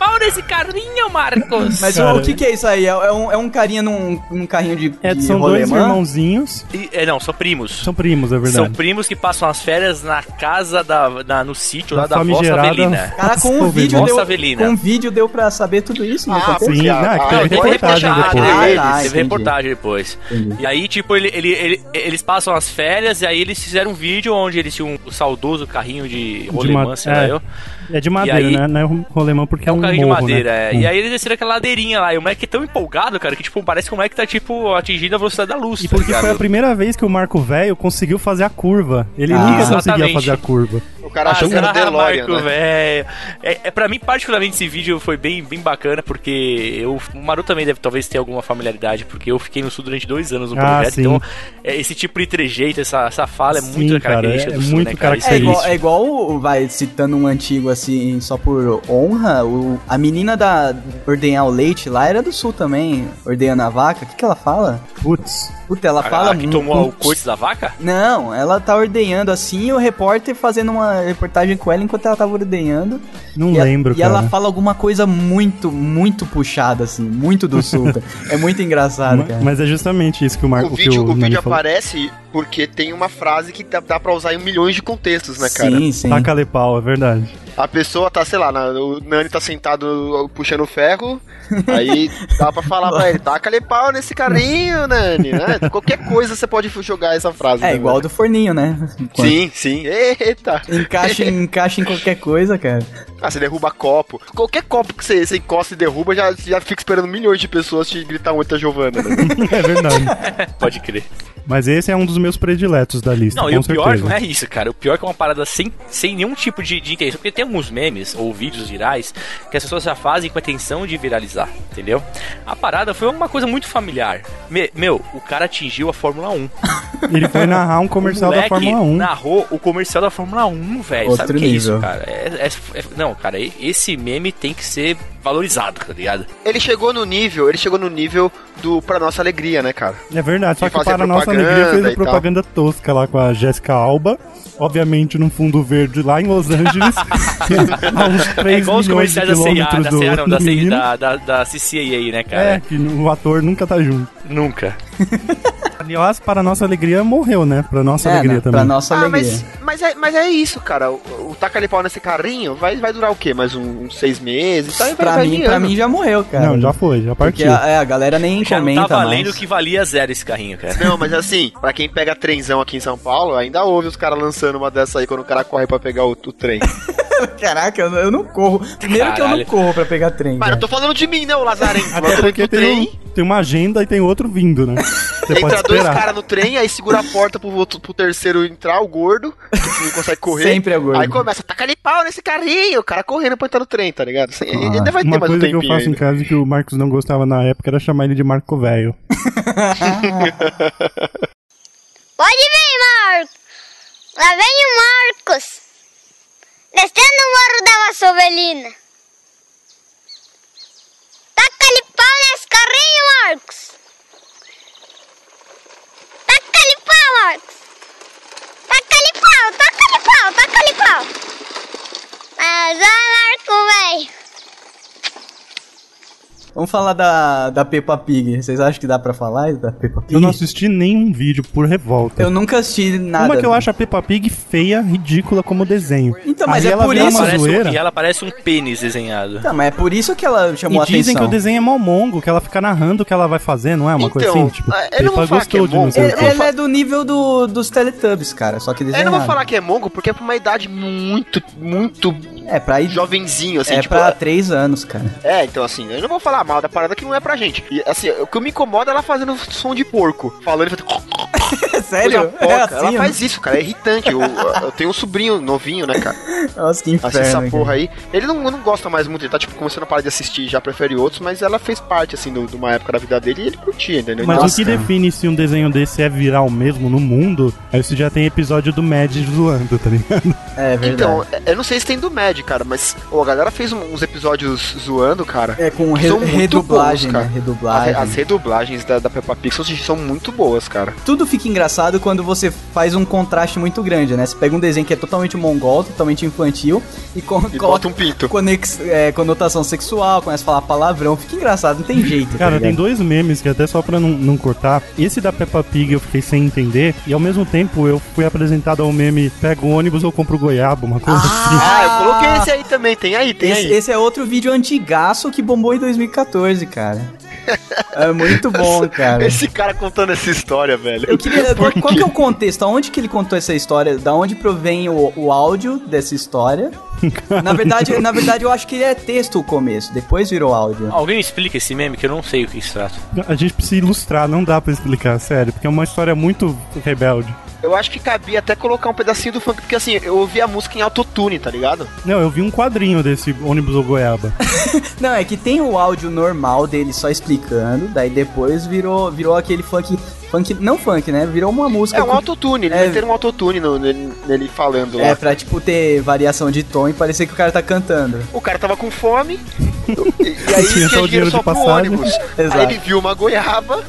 Pau nesse carrinho, Marcos. Mas Cara. o, que, que é isso aí? É, é um, é um carinha num, num carrinho de, É, de são dois rolemã? irmãozinhos. E- é, não, são primos. São primos, é São verdade. primos que passam as férias na casa da, da- no sítio lá Da da vossa Avelina. Cara, com um vídeo deu, Avelina. com um vídeo deu pra saber tudo isso no Ah? Sim, porque a- não, é que a- teve Tem reportagem reportagem, depois. Ah, tá, teve entendi. reportagem depois. Entendi. E aí, tipo, ele, ele- ele- eles passam as férias e aí eles fizeram um vídeo onde eles tinham o saudoso carrinho de rolemã, ma- sei lá é. eu. É de madeira, aí- né? Não é um rolemão porque É é um um carrinho morro, de madeira, né? é. Hum. E aí eles desceram aquela ladeirinha lá. E o moleque é tão empolgado, cara, que tipo, parece que o moleque tá, tipo, atingindo a velocidade da luz. E tá porque foi a primeira vez que o Marco Velho conseguiu fazer a curva. Ele Ah, nunca conseguia exatamente. fazer a curva. Cara achou que era Ah, DeLorean, Marco, né? velho. É, é, pra mim, particularmente, esse vídeo foi bem, bem bacana, porque eu, o Maru também deve talvez ter alguma familiaridade, porque eu fiquei no sul durante dois anos no Ah, projeto, sim. então é, esse tipo de trejeito, essa, essa fala é Sim, muito cara, característica é- do é sul, muito né, cara? É igual, é igual, vai, citando um antigo assim, só por honra, o, a menina da ordenhar o leite lá era do sul também, ordenhando a vaca. O que, que ela fala? Putz. Puta, ela A- fala a que tomou o coice da vaca? Não, ela tá ordenhando assim e o repórter fazendo uma reportagem com ela enquanto ela tava ordenhando. Não e a- lembro, E cara. ela fala alguma coisa muito, muito puxada, assim, muito do sul. é muito engraçado, cara. Mas é justamente isso que o Marco O que vídeo, o Nani vídeo aparece porque tem uma frase que dá, dá pra usar em milhões de contextos, né, cara? Sim, sim. Taca pau, é verdade. A pessoa tá, sei lá, na- o Nani tá sentado puxando ferro, aí dá pra falar pra ele, taca-lhe pau nesse carrinho, Nani, né? Qualquer coisa você pode jogar essa frase. É né, igual mano? do forninho, né? Sim, sim. Eita. Encaixa, em- encaixa em qualquer coisa, cara. Ah, você derruba copo. Qualquer copo que você, você encosta e derruba, já, já fica esperando milhões de pessoas te gritar muita Giovana, né? É verdade. Pode crer. Mas esse é um dos meus prediletos da lista, Não, com e o pior certeza. não é isso, cara. O pior é que é uma parada sem, sem nenhum tipo de, de intenção. Porque tem alguns memes ou vídeos virais que as pessoas já fazem com a intenção de viralizar, entendeu? A parada foi uma coisa muito familiar. Me- meu, o cara atingiu a Fórmula 1. Ele foi narrar um comercial o da Fórmula 1. narrou o comercial da Fórmula 1, velho. Sabe o que é isso, nível. cara? É- é- é- não, cara, esse meme tem que ser valorizado, tá ligado? Ele chegou no nível, ele chegou no nível do Pra Nossa Alegria, né, cara? É verdade, só que fazer para nossa alegria fez a tal. propaganda tosca lá com a Jéssica Alba. Obviamente num fundo verde lá em Los Angeles. a uns 3 é igual os milhões de comerciais da CIA, quilômetros da, CIA, não, da, CIA, da, da, da CCA, né, cara? É, que o ator nunca tá junto. Nunca. Aliás, para nossa alegria, morreu, né? Para nossa É, alegria né, também. pra nossa Ah, alegria. mas, mas, é, mas é isso, cara. O, o taca-lhe pau nesse carrinho vai, vai durar o quê? Mais um- uns seis meses? Tá, Pra vai mim, pra mim já morreu, cara. Não, já foi, já Porque partiu. a, é, a galera nem Já não comenta tá valendo mais. que valia zero esse carrinho, cara. Não, mas assim, pra quem pega trenzão aqui em São Paulo, ainda ouve os caras lançando uma dessa aí quando o cara corre pra pegar o, o trem. Caraca, eu, não- eu não corro. Primeiro que eu não Caralho. corro pra pegar trem. Mas eu tô falando de mim, né, o Lazarento? Até porque tem, trem, um- tem uma agenda e tem outro vindo, né? Você pode entra dois caras no trem, aí segura a porta pro, outro- pro terceiro entrar, o gordo, que não consegue correr. Sempre é gordo. Aí começa, taca-lhe pau nesse carrinho, o cara correndo pra entrar no trem, tá ligado? Assim, ele ainda vai ter Uma mais um coisa que eu faço em ainda. casa que o Marcos não gostava na época era chamar ele de Marco Velho. Pode vir, Marcos. Lá vem o Marcos. Descendo o morro da Vassovelina. Taca-lhe pau nesse carrinho, Marcos. Taca-lhe pau, Marcos. Taca-lhe pau, taca-lhe pau, taca-lhe pau. Mas vai, Marco, velho. Vamos falar da, da Peppa Pig. Vocês acham que dá pra falar da Peppa Pig? Eu não assisti nenhum vídeo por revolta. Eu nunca assisti nada. Uma que eu acho a Peppa Pig feia, ridícula como desenho. Então, mas Aí é ela por isso- um- zoeira. e ela parece um pênis desenhado. Tá, mas é por isso que ela chamou E a dizem atenção. que o desenho é mó mongo, que ela fica narrando o que ela vai fazer, não é? Uma coisa Então, assim? Tipo, ah, eu não falar que é gostou de mongo. Ele, ele é do nível do, dos Teletubbies, cara, só que Eu desenhado. não vou falar que é mongo, porque é pra uma idade muito, muito É, pra ir. jovenzinho, assim, é tipo. pra três anos, cara. É, então assim, eu não vou falar mal da parada que não é pra gente. E assim, o que me incomoda é ela fazendo som de porco. Falando e fazendo. Sério? É porca. ela assim, faz isso, cara. É irritante. Eu, eu tenho um sobrinho novinho, né, cara? Nossa, que inferno. essa cara. porra aí. Ele não, não gosta mais muito, ele tá tipo começando a parar de assistir, já prefere outros, mas ela fez parte, assim, do- de uma época da vida dele e ele curtia, entendeu? Mas Então, o que define se um desenho desse é viral mesmo no mundo, aí você já tem episódio do Mad zoando, tá ligado? É verdade. Então, eu não sei se tem do Mad, cara, mas ô, a galera fez uns episódios zoando, cara. É, com re- redublagem, bons, cara. né? Redublagem. As redublagens da, da Peppa Pig são, são muito boas, cara. Tudo fica engraçado quando você faz um contraste muito grande, né? Você pega um desenho que é totalmente mongol, totalmente infantil, e, co E coloca bota um pinto. conex- é, conotação sexual, começa a falar palavrão, fica engraçado, não tem jeito. Cara, tá tem dois memes que até só pra não, não cortar. Esse da Peppa Pig eu fiquei sem entender. E ao mesmo tempo eu fui apresentado ao meme Pego o ônibus ou compro goiaba, uma coisa assim. Ah, eu coloquei esse aí também, tem aí, tem Esse, aí. esse é outro vídeo antigaço que bombou em 2014, cara. É muito bom, cara. Esse cara contando essa história, velho. Eu queria. Qual quê? que é o contexto? Aonde que ele contou essa história? Da onde provém o, o áudio dessa história? Na verdade, na verdade, eu acho que ele é texto o começo, depois virou áudio. Alguém explica esse meme que eu não sei o que se trata. A gente precisa ilustrar, não dá pra explicar, sério, porque é uma história muito rebelde. Eu acho que cabia até colocar um pedacinho do funk, porque assim, eu ouvi a música em autotune, tá ligado? Não, eu vi um quadrinho desse ônibus ou goiaba. Não, é que tem o áudio normal dele só explicando, daí depois virou, virou aquele funk. Funk. Não funk, né? Virou uma música. É um com- autotune, ele É. meteram um autotune no, nele, nele falando lá. É, pra tipo ter variação de tom e parecer que o cara tá cantando. O cara tava com fome, e, e aí Tinha tinha, só o dinheiro dinheiro só de pro passagem. ônibus. Exato. Aí ele viu uma goiaba,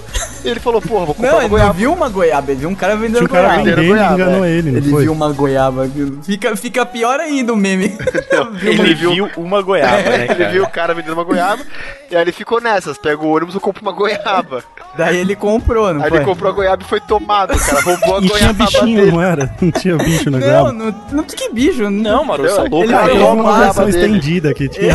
e ele falou, porra, vou comprar Não, uma ele não goiaba. viu uma goiaba, ele viu um cara vendendo Tinha um cara goiaba. vendendo goiaba, enganou é. ele, não Ele foi? viu uma goiaba. Fica, fica pior ainda o meme. Ele, viu, uma goiaba, né, Ele cara? viu o cara vendendo uma goiaba, e aí ele ficou nessas, pega o ônibus e compra uma goiaba. Daí ele comprou, não Aí foi? ele comprou a goiaba e foi tomado, cara, roubou a E tinha goiaba bichinho, dele. não era? Não tinha bicho na Não, goiaba. não, não que bicho. Não, mano, você é louco. Ele Cara, uma versão estendida que tinha,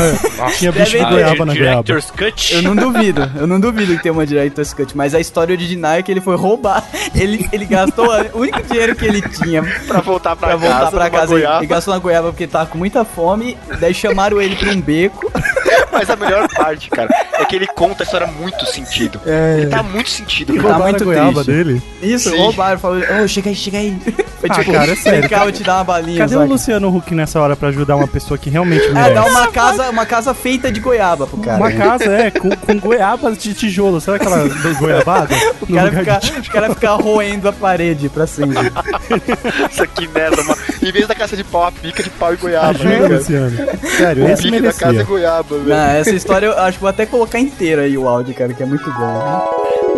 tinha bicho de goiaba na goiaba. Director's Cut. Eu não duvido, eu não duvido que tenha uma Director's Cut, mas a história original é que ele foi roubar. Ele, ele gastou o único dinheiro que ele tinha Pra voltar pra, pra voltar casa, pra casa. Ele, ele gastou na goiaba porque tava com muita fome, daí chamaram ele pra um beco. Mas a melhor parte, cara, é que ele conta a história muito sentido. É. Ele tá muito sentido, E cara. Tá muito a goiaba triste. dele. Isso, Sim. roubaram, falou, ô, chega aí, chega aí. Foi Ah, tipo, cara, é sério. cá, eu te dar uma balinha. Cadê saca? o Luciano Huck nessa hora pra ajudar uma pessoa que realmente Ah, merece? dá uma casa, uma casa feita de goiaba pro cara. Uma casa, é, com, com goiabas de tijolo. Sabe aquela do goiabada? O cara, fica, o cara fica roendo a parede pra sempre. Isso aqui merda, mano. Em vez da caça de pau, a pica de pau e goiaba. Ajuda, né? Luciano. Sério, O esse pique da casa é merecia. goiaba, velho. Não, essa história eu acho que vou até colocar inteira aí o áudio, cara, que é muito bom.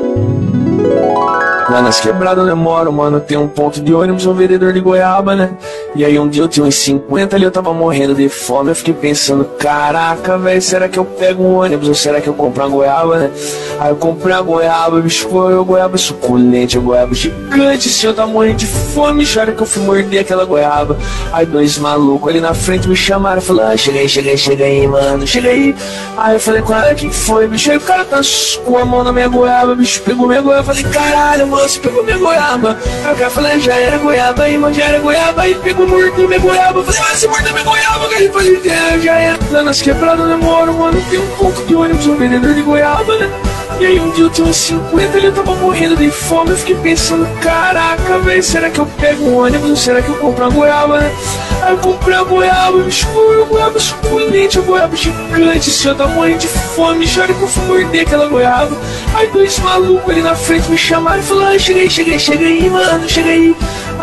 Lá nas quebradas onde eu moro, mano, tem um ponto de ônibus, um vendedor de goiaba, né? E aí um dia eu tinha uns 50 ali, eu tava morrendo de fome, eu fiquei pensando, caraca, velho, será que eu pego um ônibus ou será que eu compro uma goiaba, né? Aí eu comprei uma goiaba, bicho, eu goiaba suculente, eu goiaba gigante, assim, eu tava morrendo de fome, chora que eu fui morder aquela goiaba. Aí dois malucos ali na frente me chamaram, falaram, ah, chega aí, chega aí, chega aí, mano, chega aí. Aí eu falei, cara, quem foi, bicho? Aí o cara tá com a mão na minha goiaba, bicho, pegou minha goiaba, falei, caralho, você pegou minha goiaba. Aí o cara falou, já era goiaba mano, já era goiaba, aí pegou, mordeu minha goiaba, eu falei, ah, você mordeu minha goiaba, cara, eu falei, é, já era. Lá nas quebradas eu moro, mano, tem um ponto de ônibus, um vendedor de goiaba, né? E aí um dia eu tinha uns 50 ali, eu tava morrendo de fome, eu fiquei pensando, caraca, velho, será que eu pego um ônibus ou será que eu compro uma goiaba, né? Aí eu comprei a goiaba, uma goiaba suculente, uma goiaba gigante, assim, eu tava morrendo de fome, chora que eu fui morder aquela goiaba. Aí dois malucos ali na frente me chamaram e falaram, ah, aí, chega aí, mano, chega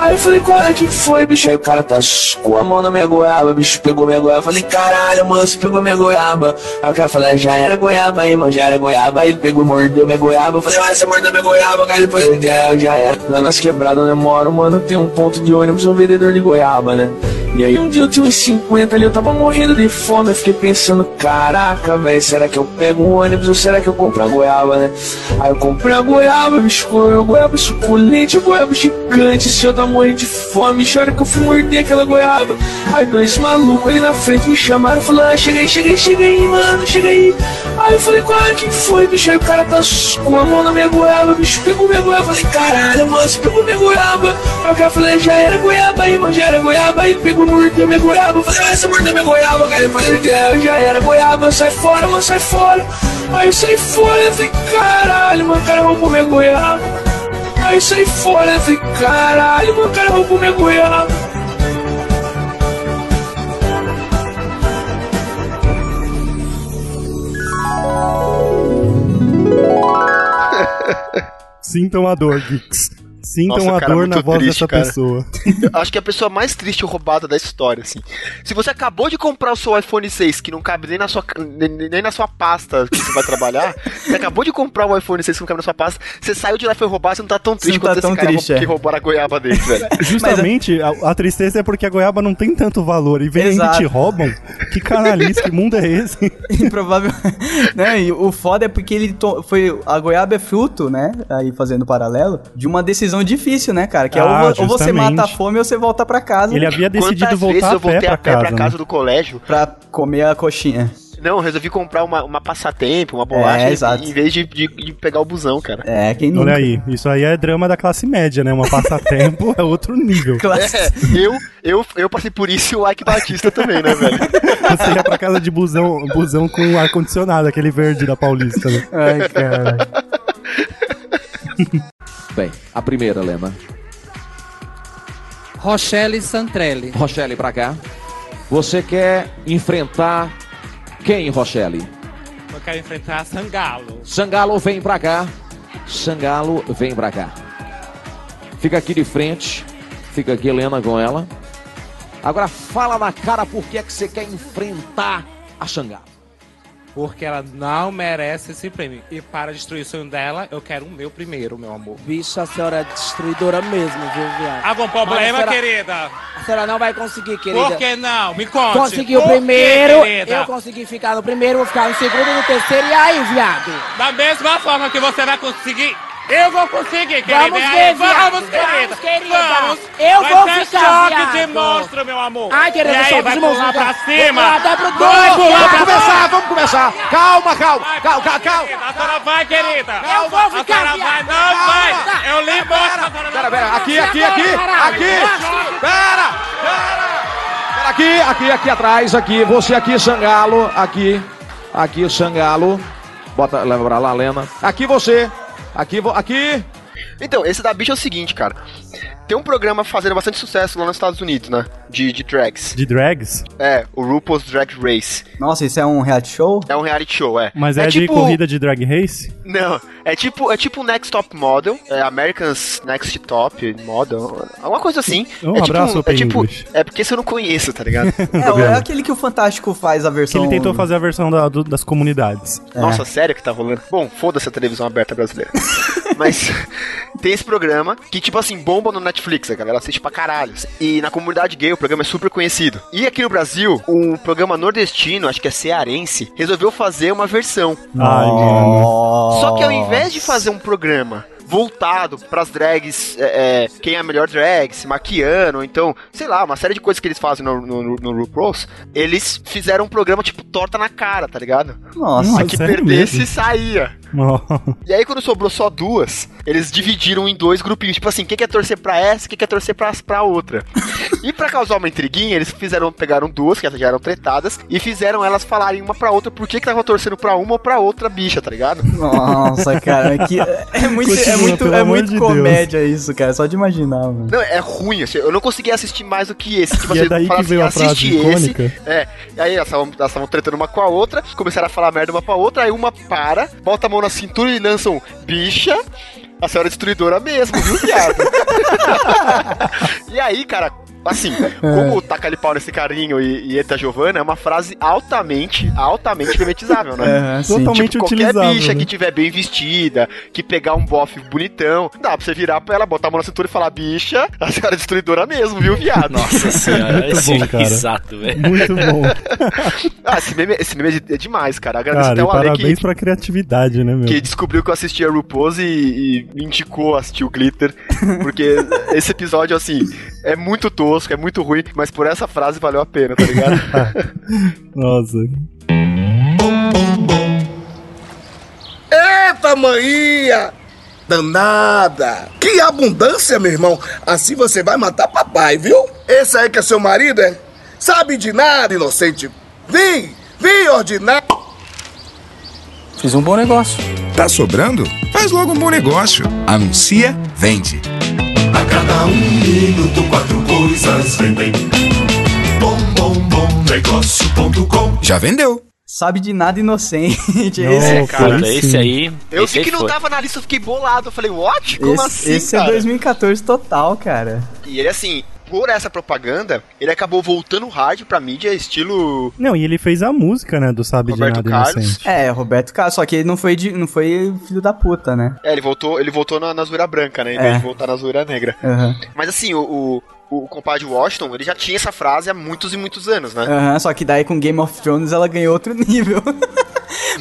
aí. Eu falei, qual é que foi, bicho? Aí o cara tá com a mão na minha goiaba, bicho, pegou minha goiaba. Eu falei, caralho, mano, você pegou minha goiaba. Aí o cara falou, "Ah, já era goiaba aí, mano, já era goiaba. Aí ele pegou e mordeu minha goiaba. Eu falei, ah, você mordeu minha goiaba, cara. Depois ele já, já era. Lá nas quebradas onde eu moro, mano, tem um ponto de ônibus, um vendedor de goiaba, né? E aí um dia eu tinha uns 50 ali, eu tava morrendo de fome, eu fiquei pensando, caraca, velho, será que eu pego um ônibus ou será que eu compro a goiaba, né? Aí eu comprei a goiaba, a goiaba suculente, goiaba gigante, se eu tava morrendo de fome, chora que eu fui morder aquela goiaba. Aí dois malucos ali na frente me chamaram, falaram, ah, aí, chega aí, mano, chega aí. Eu falei, qual que foi, bicho? Aí o cara tá com a mão na minha goiaba, bicho, pegou minha goiaba, eu falei, caralho, mano, você pegou minha goiaba. Aí o cara falou, já era goiaba aí, mano, já era goiaba, aí pegou vou morder minha goiaba. Falei, você mordeu minha goiaba. Eu falei, "É, já era goiaba, sai fora, mano, sai fora. Aí saí fora, eu falei, caralho, mano, cara, roubou minha goiaba. Aí saí fora, eu falei, caralho, mano, cara, roubou minha goiaba. Sintam a dor, Geeks. Sintam Nossa, a cara, dor na voz triste, dessa cara. pessoa. Eu acho que é a pessoa mais triste roubada da história, assim. Se você acabou de comprar o seu iPhone 6, que não cabe nem na sua, nem, nem na sua pasta que você vai trabalhar, você acabou de comprar o iPhone 6 que não cabe na sua pasta, você saiu de lá e foi roubado, você não tá tão triste não tá quanto tão esse cara triste, que é. roubou a goiaba dele, velho. Justamente, a, a tristeza é porque a goiaba não tem tanto valor. E vem e te roubam. Que canalice, que mundo é esse? Improvável. né? E o foda é porque ele to- foi. A goiaba é fruto, né? Aí fazendo paralelo, de uma decisão difícil, né, cara? Que é Ah, ou, vo- ou você mata a fome ou você volta pra casa. Ele havia decidido Quantas voltar vezes a eu pé voltei pra a pé pra casa, casa né? do colégio Pra comer a coxinha. Não, eu resolvi comprar uma, uma passatempo, uma bolacha, É, em vez de, de- de pegar o busão, cara. É, quem nunca. Olha aí, isso aí é drama da classe média, né? Uma passatempo é outro nível. É, eu, eu, eu passei por isso e o Ike Batista também, né, velho? Você ia pra casa de busão, busão com ar-condicionado, aquele verde da Paulista, né? Ai, cara. Bem, a primeira, Lema. Rochelle Santrelli. Rochelle, pra cá. Você quer enfrentar quem, Rochelle? Eu quero enfrentar Sangalo. Sangalo, vem pra cá. Sangalo, vem pra cá. Fica aqui de frente. Fica aqui, Helena, com ela. Agora fala na cara por que é que você quer enfrentar a Sangalo. Porque ela não merece esse prêmio. E para destruir o sonho dela, eu quero o meu primeiro, meu amor. Bicho, a senhora é destruidora mesmo, viu, viado? Algum problema, a senhora- querida? A senhora não vai conseguir, querida. Por que não? Me conte. Consegui o quê, primeiro, querida? eu consegui ficar no primeiro, vou ficar no segundo, no terceiro, e aí, viado? Da mesma forma que você vai conseguir, eu vou conseguir, querida. Vamos ver, viado. Vamos, querida. Vamos, querida. Vamos. Eu Vai vou ser ficar, choque de viado. monstro, meu amor. Ai, querida, e aí, vai de pular pra Vou cima. pular até pro Vai pular pra Vamos começar, vamos começar. Calma, calma, calma, calma, calma. A senhora vai, querida. Eu vou A ficar, senhora vai, não vai. Eu lhe mostro. a Pera, pera, vai. aqui, aqui, aqui, aqui. Pera, pera. Pera, aqui, aqui, aqui atrás, aqui. Você aqui, Sangalo, aqui. Aqui, Sangalo. Bota, leva pra lá, Lena. Aqui você. Aqui, vo- aqui. Então, esse da bicha é o seguinte, cara. Tem um programa fazendo bastante sucesso lá nos Estados Unidos, né? De, de drags. De drags? É, o RuPaul's Drag Race. Nossa, isso é um reality show? É um reality show, é. Mas é, de tipo- corrida de drag race? Não, é tipo, é tipo Next Top Model, é American's Next Top Model, alguma coisa assim. Um é abraço, tipo, é tipo, é porque esse eu não conheço, tá ligado? É, é aquele que o Fantástico faz a Que versão. ele tentou fazer a versão da- do- das comunidades. Nossa, sério que tá rolando? Bom, foda-se a televisão aberta brasileira. Mas tem esse programa que, tipo assim, bomba no Netflix, a galera assiste pra caralho. E na comunidade gay o programa é super conhecido. E aqui no Brasil, um programa nordestino, acho que é cearense, resolveu fazer uma versão. Ai. Só que ao invés de fazer um programa voltado pras drags, é, é, quem é a melhor drag, se maquiando, ou então, sei lá, uma série de coisas que eles fazem no, no, no, RuPaul's, eles fizeram um programa tipo torta na cara, tá ligado? Nossa, a que perdesse mesmo? saía. Ó. E aí, quando sobrou só duas, eles dividiram em dois grupinhos. Tipo assim, quem quer torcer pra essa, quem quer torcer pra, pra outra. e pra causar uma intriguinha, eles fizeram, pegaram duas, que já eram tretadas, e fizeram elas falarem uma pra outra por que que tava torcendo pra uma ou pra outra bicha, tá ligado? Nossa, cara, que é muito, é muito, é muito de comédia isso, cara. Só de imaginar, mano. Não, é ruim, assim, eu não consegui assistir mais do que esse. Tipo E é assim, daí falar que veio a frase icônica. É, e aí elas estavam elas estavam tretando uma com a outra, começaram a falar merda uma pra outra, aí uma para, bota a mão na cintura e lançam bicha. A senhora é destruidora mesmo, viu, viado? e aí, cara, assim, como taca ali pau nesse carinho e, e Eta Giovanna é uma frase altamente, altamente memetizável, né? É, sim. Totalmente tipo, qualquer utilizável, bicha né? que tiver bem vestida, que pegar um bofe bonitão, dá pra você virar pra ela, botar a mão na cintura e falar, bicha, a senhora é destruidora mesmo, viu, viado? Nossa senhora, Muito esse bom, cara. exato, velho. Muito bom. Ah, esse meme, esse meme é demais, cara. Agradeço Cara, até o Ale parabéns que, pra criatividade, né, meu? que descobriu que eu assistia RuPaul's e, e me indicou assistir o Glitter. Porque esse episódio, assim, é muito tosco, é muito ruim, mas por essa frase valeu a pena, tá ligado? Nossa. Eita, maninha! Danada! Que abundância, meu irmão! Assim você vai matar papai, viu? Esse aí que é seu marido, é? Sabe de nada, inocente. Vim, vim ordinar. Fiz um bom negócio. Tá sobrando? Faz logo um bom negócio. Anuncia, vende. Cada um minuto, quatro coisas vendem. Bom, bom, bom, negócio.com. Já vendeu. Sabe de nada inocente. Não, esse, É, cara, esse aí. Eu esse vi que não foi. tava na lista, eu fiquei bolado. Eu falei, what? Como esse, assim, esse é cara? 2014 total, cara. E ele, assim, por essa propaganda, ele acabou voltando hard pra mídia, estilo... Não, e ele fez a música, né, do Sabe Roberto de Nada Carlos. Inocente. É, Roberto Carlos, só que ele não foi, de, não foi filho da puta, né? É, ele voltou, ele voltou na, na zoeira branca, né? Em É. vez de voltar na zoeira negra. Aham. Mas assim, o, o, o compadre Washington, ele já tinha essa frase há muitos e muitos anos, né? Aham, só que daí com Game of Thrones ela ganhou outro nível.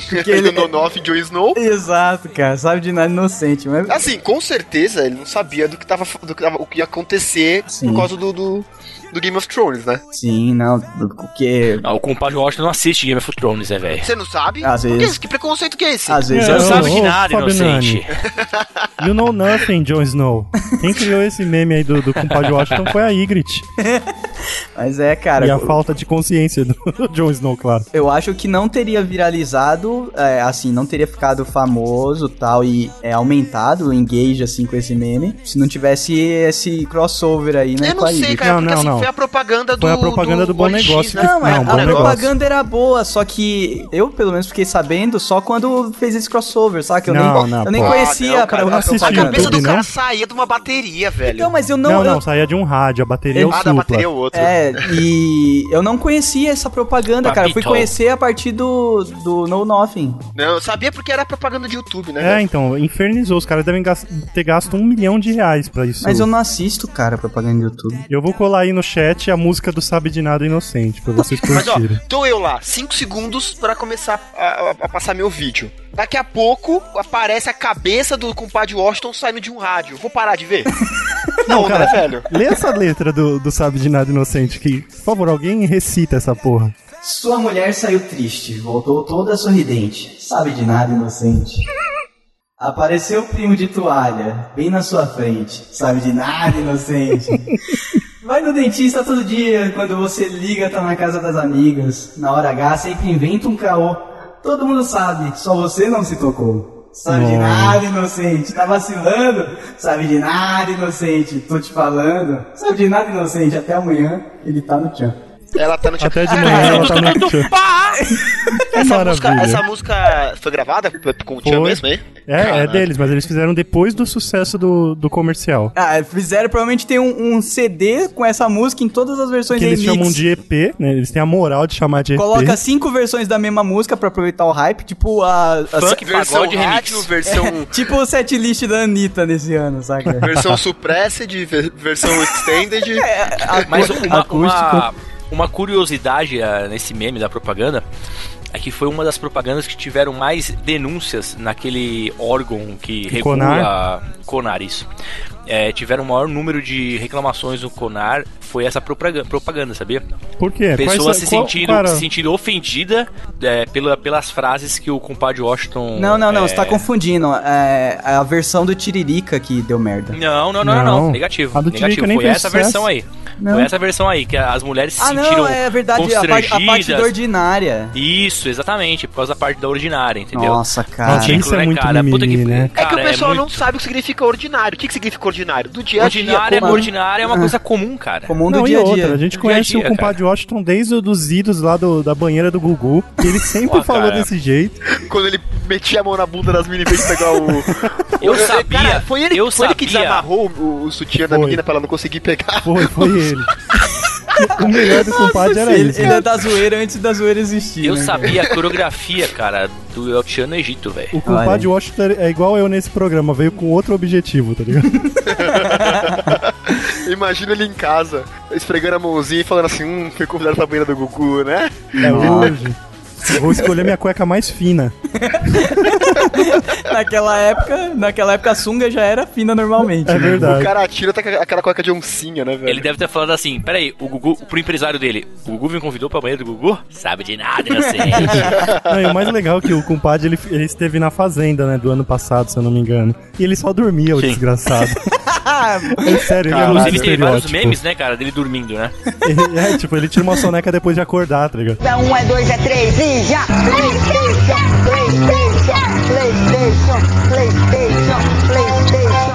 Porque ele... no Nonoff Jon Snow. Exato, cara, sabe de nada inocente, mas... Assim, com certeza ele não sabia do que tava, do que tava o que ia acontecer Sim. por causa do, do, do Game of Thrones, né? Sim, não, porque... Ah, o compadre Washington não assiste Game of Thrones, né, velho? Você não sabe? Às Por que vezes. esse? Que preconceito que é esse? Às vezes Você não É, sabe de nada, inocente. You know nothing, Jon Snow. Quem criou esse meme aí do, do compadre Washington foi a Ygritte. Mas é, cara... e a falta de consciência do Jon Snow, claro. Eu acho que não teria viralizado, é, assim, não teria ficado famoso tal e é, aumentado o engage, assim, com esse meme, se não tivesse esse crossover aí, né, Eu com a não sei, cara, Não, porque não, assim, não. Foi a propaganda do Foi a propaganda do Bom OLX, Negócio né? Não, Não, a bom negócio. propaganda era boa, só que eu, pelo menos, fiquei sabendo só quando fez esse crossover, sabe? Que eu Não, nem, não, eu nem pô. conhecia Ah, não, pra cara, a não assisti A propaganda. cabeça do cara não? saía de uma bateria, velho. Não, mas eu não... Não, não, saía de um rádio, a bateria é o ah, supla. bateria é o outro. É, e eu não conhecia essa propaganda, cara. Eu fui conhecer a partir do, do No Nothing. Não, eu sabia porque era propaganda de YouTube, né? É, velho? então, infernizou. Os caras devem ter gasto um milhão de reais pra isso. Mas eu não assisto, cara, propaganda de YouTube. Eu vou colar aí no chat a música do Sabe de Nada Inocente, pra vocês Mas ó, curtirem. tô eu lá, 5 segundos pra começar a, a- a passar meu vídeo. Daqui a pouco aparece a cabeça do compadre Washington saindo de um rádio. Vou parar de ver? Não, cara, né, velho? Lê essa letra do, do Sabe de Nada Inocente, que, por favor, alguém recita essa porra. Sua mulher saiu triste, voltou toda sorridente, sabe de nada inocente. Apareceu o primo de toalha, bem na sua frente, sabe de nada inocente. Vai no dentista todo dia, quando você liga tá na casa das amigas. Na hora H sempre inventa um caô. Todo mundo sabe, só você não se tocou. Sabe de nada inocente, tá vacilando? Sabe de nada inocente, tô te falando. Sabe de nada inocente, até amanhã ele tá no tchan. Ela tá no Até de manhã ela tá no tchan. Essa música, essa música foi gravada com o Tchan mesmo aí? É, é Caralho. deles, mas eles fizeram depois do sucesso do, do comercial. Ah, fizeram provavelmente tem um, um CD com essa música em todas as versões Que eles remix. chamam de EP, né? Eles têm a moral de chamar de EP. Coloca cinco versões da mesma música pra aproveitar o hype, tipo a. a Funk, versão rádio, remix. versão, É, tipo o setlist da Anitta nesse ano, saca? versão suppressed, ver- versão extended. Mas uma, acústico. uma, uma curiosidade ah, nesse meme da propaganda é que foi uma das propagandas que tiveram mais denúncias naquele órgão que regula Conar? Conar isso. É, tiveram o maior número de reclamações no Conar foi essa propaganda, propaganda sabia? Por quê? Pessoas se sentindo, qual se sentindo ofendida é, pela, pelas frases que o compadre Washington. Não, não, não, é, você tá confundindo. É a versão do Tiririca que deu merda. Não, não, não, não, não. Não. Negativo. A do negativo. Tiririca Foi essa sucesso. versão aí. Não. Foi essa versão aí, que as mulheres se Ah, sentiram não, é verdade, a parte, a parte constrangidas. do ordinária. Isso, exatamente, por causa da parte da ordinária, entendeu? Nossa, cara. Nossa, isso é né, muito cara? Puta que- mimimi, né? É que o Cara, pessoal muito- não sabe o que significa ordinário. O que, que significa ordinário? Do dia a dia. Ordinária, é comum. ordinária é uma coisa comum, cara. Comum do Não, dia a dia. outra, a gente a conhece dia, o compadre Washington desde os idos lá do, da banheira do Gugu. E ele sempre Pô, falou cara. desse jeito. Quando ele metia a mão na bunda das meninas pra pegar o. Eu o- sabia, Cara, foi ele, eu foi ele que sabia. desamarrou o, o sutiã da menina pra ela não conseguir pegar. Foi, foi ele. o melhor do compadre era Ele, isso. ele é da zoeira antes da zoeira existir. Eu né, sabia a coreografia, cara, do El Chan no Egito, velho. O compadre Washington é igual eu nesse programa, veio com outro objetivo, tá ligado? Imagina ele em casa, esfregando a mãozinha e falando assim: hum, foi convidado pra banheira do Gugu, né? É hoje. Eu vou escolher minha cueca mais fina. naquela época, naquela época a sunga já era fina normalmente. É né? O cara atira até com aquela cueca de oncinha, né, velho? Ele deve ter falado assim, peraí, o Gugu, pro empresário dele, o Gugu me convidou pra banheiro do Gugu? Sabe de nada, inocente. Não, e o mais legal é que o compadre, ele, ele esteve na Fazenda, né, do ano passado, se eu não me engano. E ele só dormia, o Sim. desgraçado. é sério, ele é muito Inclusive tem vários memes, né, cara, dele dormindo, né? É, tipo, ele tira uma soneca depois de acordar, tá ligado? É um, é dois, é três e já! PlayStation, PlayStation, PlayStation, PlayStation, PlayStation.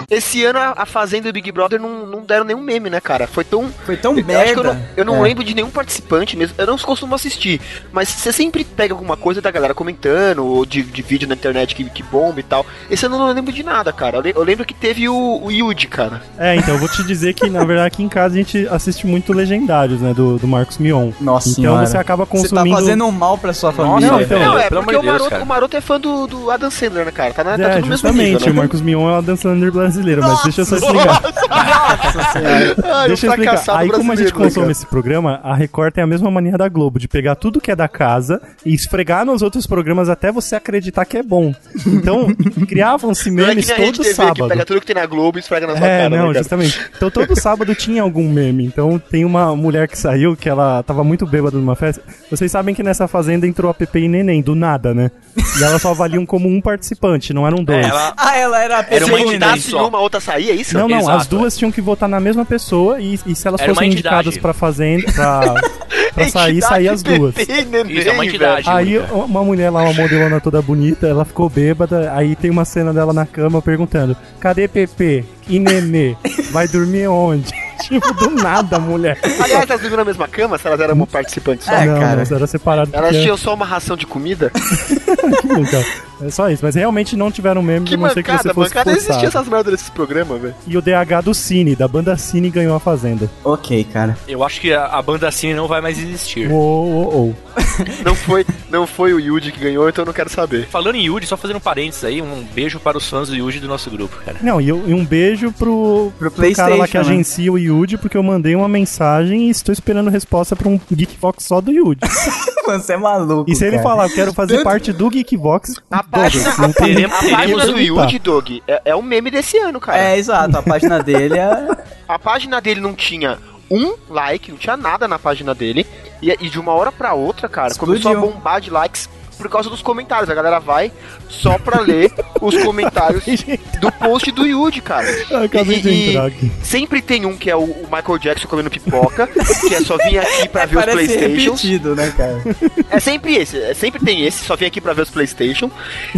Esse ano a, a Fazenda e o Big Brother não, não deram nenhum meme, né, cara? Foi tão. Foi tão eu acho que eu merda. não, eu não É. lembro de nenhum participante mesmo. Eu não costumo assistir. Mas você sempre pega alguma coisa da galera comentando, ou de, de vídeo na internet que, que bomba e tal. Esse ano eu não lembro de nada, cara. Eu, le- eu lembro que teve o, o Yuji, cara. É, então, eu vou te dizer que, na verdade, aqui em casa a gente assiste muito Legendários, né, do, do Marcos Mion. Nossa Então senhora. você acaba Você consumindo... tá fazendo um mal pra sua família. Não, então, Não, é porque amor de o, Deus, Maroto, o Maroto é fã do, do Adam Sandler, né, cara? Tá, na, tá É, tudo no mesmo justamente, nível, o né? Marcos Mion é uma dançando brasileira, mas deixa eu só explicar. Nossa. Ai, Deixa eu explicar. Aí, como a gente brasileiro, né, consome cara? esse programa, a Record tem a mesma mania da Globo, de pegar tudo que é da casa e esfregar nos outros programas até você acreditar que é bom. Então, criavam-se é memes Rede todo TV sábado. que pega tudo que tem na Globo e esfrega na sua É, cara, né, não, cara? justamente. Então todo sábado tinha algum meme. Então tem uma mulher que saiu que ela tava muito bêbada numa festa. Vocês sabem que nessa fazenda entrou a Pepe e Neném, do nada, né? E elas só avaliam como um participante, não eram dois. Ela Ah, ela era a Era pessoa uma Se entidade entrasse uma, outra saía, é isso? Não, não, Exato, as duas tinham que votar na mesma pessoa e, e se elas Era fossem indicadas pra fazenda, pra, pra sair, sair as duas. Neném, Isso é uma entidade. Aí única. uma mulher lá, uma modelona toda bonita, ela ficou bêbada, aí tem uma cena dela na cama perguntando, cadê Pepe e Nenê? Vai dormir onde? tipo, do nada, mulher. Aliás, elas dormiam na mesma cama se elas eram uma participante só? É, não, cara. mas era separado. Elas tinham só uma ração de comida? então, é só isso. Mas realmente não tiveram meme, Que não ser que você mancada, fosse mancada existia forçado. essas merdas desses programas, velho. E o DH do Cine, da banda Cine, ganhou a Fazenda. Ok, cara. Eu acho que a, a banda Cine não vai mais existir. Uou, uou, uou. Não foi, não foi o Yuji que ganhou, então eu não quero saber. Falando em Yuji, só fazendo um parênteses aí, um beijo para os fãs do Yuji do nosso grupo, cara. Não, e, eu- e um beijo pro, Pro pro cara lá que né? agencia o Yuji, porque eu mandei uma mensagem e estou esperando resposta pra um Geekvox só do Yuji. Você é maluco. E se ele cara. falar, eu quero fazer parte do Geekvox, A página, Douglas, não tem a página teremos do Yuji, Dog, é, é o meme desse ano, cara. É, exato. A página dele é. A página dele não tinha um like, não tinha nada na página dele. E, e de uma hora pra outra, cara, começou a Explodiu. bombar de likes por causa dos comentários. A galera vai só pra ler os comentários do post do Yuji, cara. Eu acabei de E- e entrar aqui. Sempre tem um que é o, o Michael Jackson comendo pipoca, que é só vir aqui pra ver os Playstations. repetido, né, cara? É sempre esse, é sempre tem esse, só vim aqui pra ver os Playstation.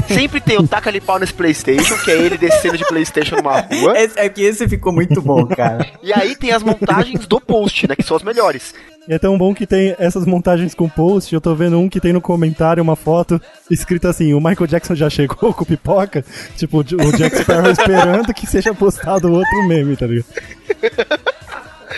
Sempre tem o taca ali pau nesse Playstation, que é ele descendo de Playstation numa rua. Esse, é que esse ficou muito bom, cara. E aí tem as montagens do post, né, que são as melhores. E é tão bom que tem essas montagens com post. Eu tô vendo um que tem no comentário uma foto escrita assim: o Michael Jackson já chegou com pipoca. Tipo, o Jack Sparrow esperando que seja postado outro meme, tá ligado?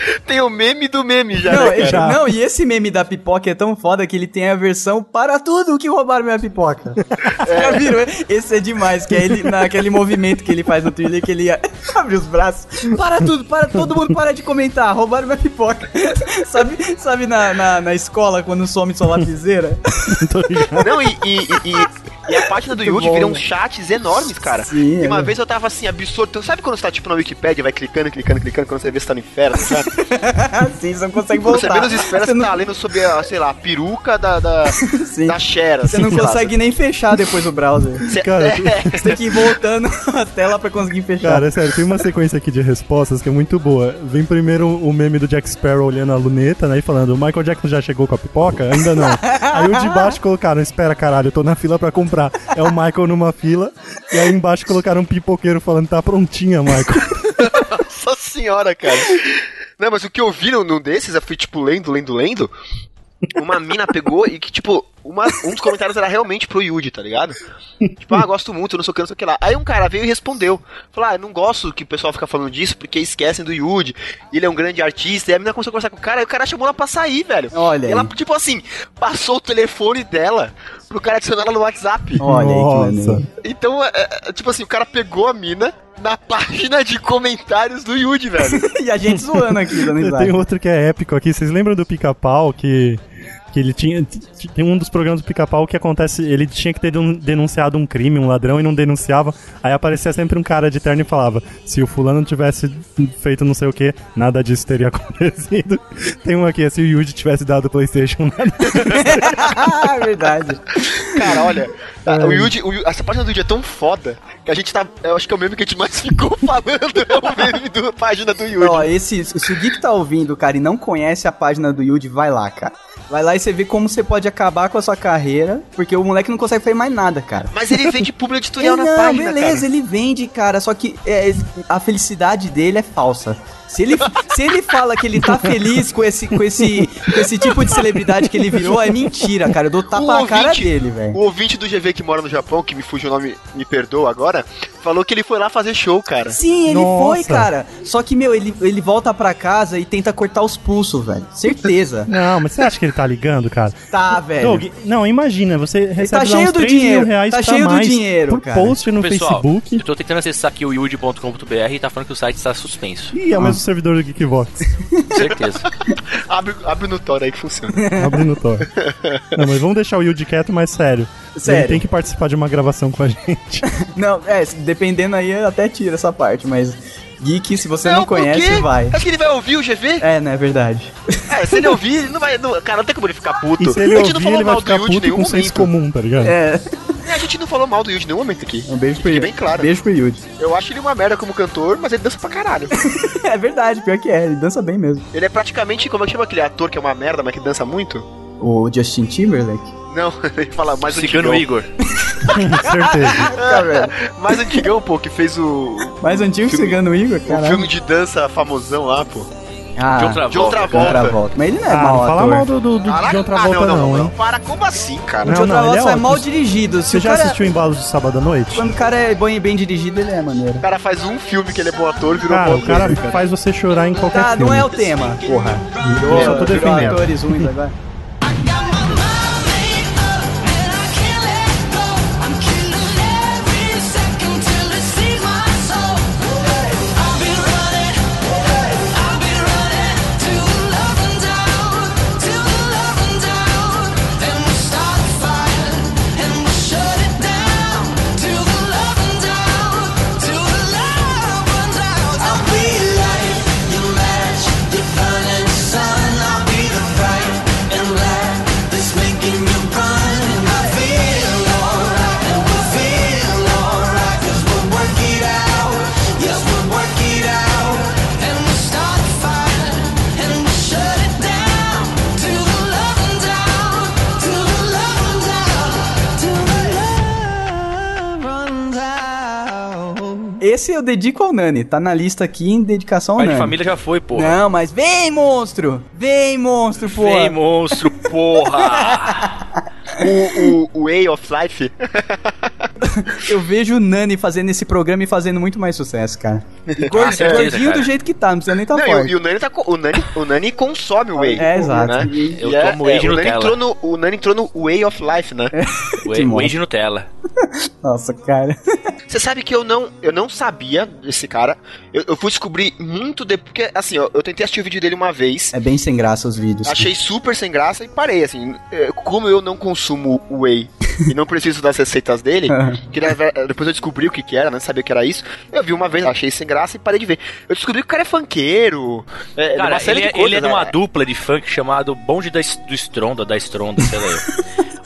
Tem o meme do meme já, Não, né, não, e esse meme da pipoca é tão foda que ele tem a versão para tudo que roubaram minha pipoca. Vocês já viram? Esse é demais, que é ele naquele movimento que ele faz no thriller que ele abre os braços. Para tudo, para todo mundo para de comentar, roubaram minha pipoca. sabe sabe na, na, na escola quando some sua lapiseira? Não, e, e, e- e- e a página do Yuji bom. vira uns chats enormes, cara. Sim, e uma é. vez eu tava assim, absorto. Sabe quando você tá tipo na Wikipedia, vai clicando, clicando, clicando, quando você vê se tá no inferno, sabe? Sim, você não consegue Quando você voltar. menos espera, Você você não- tá lendo sobre a, sei lá, a peruca da, da, da Xera. Você não consegue nem fechar depois o browser. Cê- Cara, é, Você tem que ir voltando a tela pra conseguir fechar. Cara, é sério, tem uma sequência aqui de respostas que é muito boa. Vem primeiro o meme do Jack Sparrow olhando a luneta, né? E falando, o Michael Jackson já chegou com a pipoca? Ainda não. Aí o de baixo colocaram, espera caralho, eu tô na fila pra comprar. É o Michael numa fila. E aí embaixo colocaram um pipoqueiro falando, tá prontinha, Michael. Nossa senhora, cara. Não, mas o que eu vi num, desses, eu fui tipo lendo, lendo, lendo. Uma mina pegou e que, tipo, uma- um dos comentários era realmente pro Yuji, tá ligado? Tipo, ah, gosto muito, não sei o que, não sei o que lá. Aí um cara veio e respondeu. Falou, ah, não gosto que o pessoal fica falando disso porque esquecem do Yuji. Ele é um grande artista. E a mina começou a conversar com o cara e o cara chamou ela pra sair, velho. Olha E ela, aí. tipo assim, passou o telefone dela pro cara adicionar ela no WhatsApp. Olha aí que maneiro. Então, é, é, tipo assim, o cara pegou a mina, na página de comentários do Yuji, velho. e a gente zoando aqui, dando risada. Tem outro que é épico aqui. Vocês lembram do pica-pau que. Que ele tinha. Tem um dos programas do pica-pau que acontece. Ele tinha que ter denun- denunciado um crime, um ladrão, e não denunciava. Aí aparecia sempre um cara de terno e falava: Se o fulano tivesse feito não sei o que, nada disso teria acontecido. Tem um aqui, se o Yuji tivesse dado o PlayStation, nada. Ah, verdade. Cara, olha, a- o Yuji, o essa página do Yuji é tão foda que a gente tá. Eu acho que é o meme que a gente mais ficou falando. É o meme da página do Yuji. Ó, esse, se o Geek tá ouvindo, cara, e não conhece a página do Yuji, vai lá, cara. Vai lá e você vê como você pode acabar com a sua carreira, porque o moleque não consegue fazer mais nada, cara. Mas ele vende publi editorial Ele na não, página, beleza, cara. ele vende, cara, só que é, a felicidade dele é falsa. Se ele, se ele fala que ele tá feliz com esse, com, esse, com esse tipo de celebridade que ele virou, é mentira, cara. Eu dou tapa na cara dele, velho. O ouvinte do GV que mora no Japão, que me fugiu o nome, me perdoa agora, falou que ele foi lá fazer show, cara. Sim, ele foi, cara. Só que, meu, ele, ele volta pra casa e tenta cortar os pulsos, velho. Certeza. Não, mas você acha que ele tá ligando, cara? Tá, velho. Doug, não, imagina, você recebe tá cheio uns do 3 dinheiro, mil reais tá pra cheio do dinheiro, por cara. post no Pessoal, Facebook. eu tô tentando acessar aqui o yuji.com.br e tá falando que o site está suspenso. Ih, é o servidor do Geekvox. Certeza. abre, abre no Tor aí que funciona. Abre no Tor. Não, mas vamos deixar o Yuji quieto, mas sério. Sério. Ele tem que participar de uma gravação com a gente. Não, é, dependendo aí, eu até tira essa parte, mas. Geek, se você não, por conhece, vai. Acho que ele vai ouvir o GV? É, né, é verdade. É, se ele ouvir, ele não vai. Não, cara, não tem como ele ficar puto. E se ele a gente não ouvir, falou ele vai mal do ficar puto nenhum com senso momento. comum, tá ligado? É. É, a gente não falou mal do Yuji em nenhum momento aqui. Um beijo pro Yuji. bem claro. Beijo pro Yuji. Eu acho ele uma merda como cantor, mas ele dança pra caralho. é verdade, pior que é, ele dança bem mesmo. ele é praticamente, como é que chama aquele ator que é uma merda, mas que dança muito? O Justin Timberlake. Não, ele fala mais Cigano antigão. Igor. Certeza. Tá vendo? Mais antigão, pô, que fez o. Mais antigo que Filme- Cigano Igor, O caralho. filme de dança famosão lá, pô. Ah, John Travolta. John Travolta. John Travolta. Mas ele não é Ah, mau não fala ator. mal do, do, do Caraca, John Travolta, ah, não, não, hein? Para, como assim, cara? O John Não, não, ele Travolta é é mal dirigido. Se Você o já cara, assistiu Embalos de Sábado à Noite? Quando o cara é bem, bem dirigido, ele é maneiro. O cara faz um filme que ele é bom ator e virou Cara, bom o cara faz você chorar em qualquer Tá, filme. não é o tema, porra. Eu só tô defendendo. atores ruins agora. Esse eu dedico ao Nani. Tá na lista aqui em dedicação ao Pai de Nani. família já foi, porra. Não, mas vem, monstro! Vem, monstro, porra! Vem, monstro, porra! O, o, o Way of Life. Eu vejo o Nani fazendo esse programa e fazendo muito mais sucesso, cara. E Ah, certeza, gordinho cara. do jeito que tá, não precisa nem tá Não, e, o- forte. e o Nani tá o Nani, o Nani consome o Way. É, exato. Né? Eu E é- tomo Whey de o Nani Nutella. entrou no O Nani entrou no Way of Life, né? Whey whey de Nutella. Nossa, cara. Você sabe que eu não, eu não sabia desse cara. Eu, eu fui descobrir muito depois. Porque, assim, ó, eu tentei assistir o vídeo dele uma vez. É bem sem graça os vídeos. Achei super sem graça e parei, assim. é, Como eu não consumo whey e não preciso das receitas dele, que na ver- depois eu descobri o que que era, né? Sabia que era isso. Eu vi uma vez, achei sem graça e parei de ver. Eu descobri que o cara é funkeiro. É, Cara, uma série ele, de é, ele é coisas, numa né? dupla de funk chamado Bonde da, do Stronda, da Stronda, sei lá eu.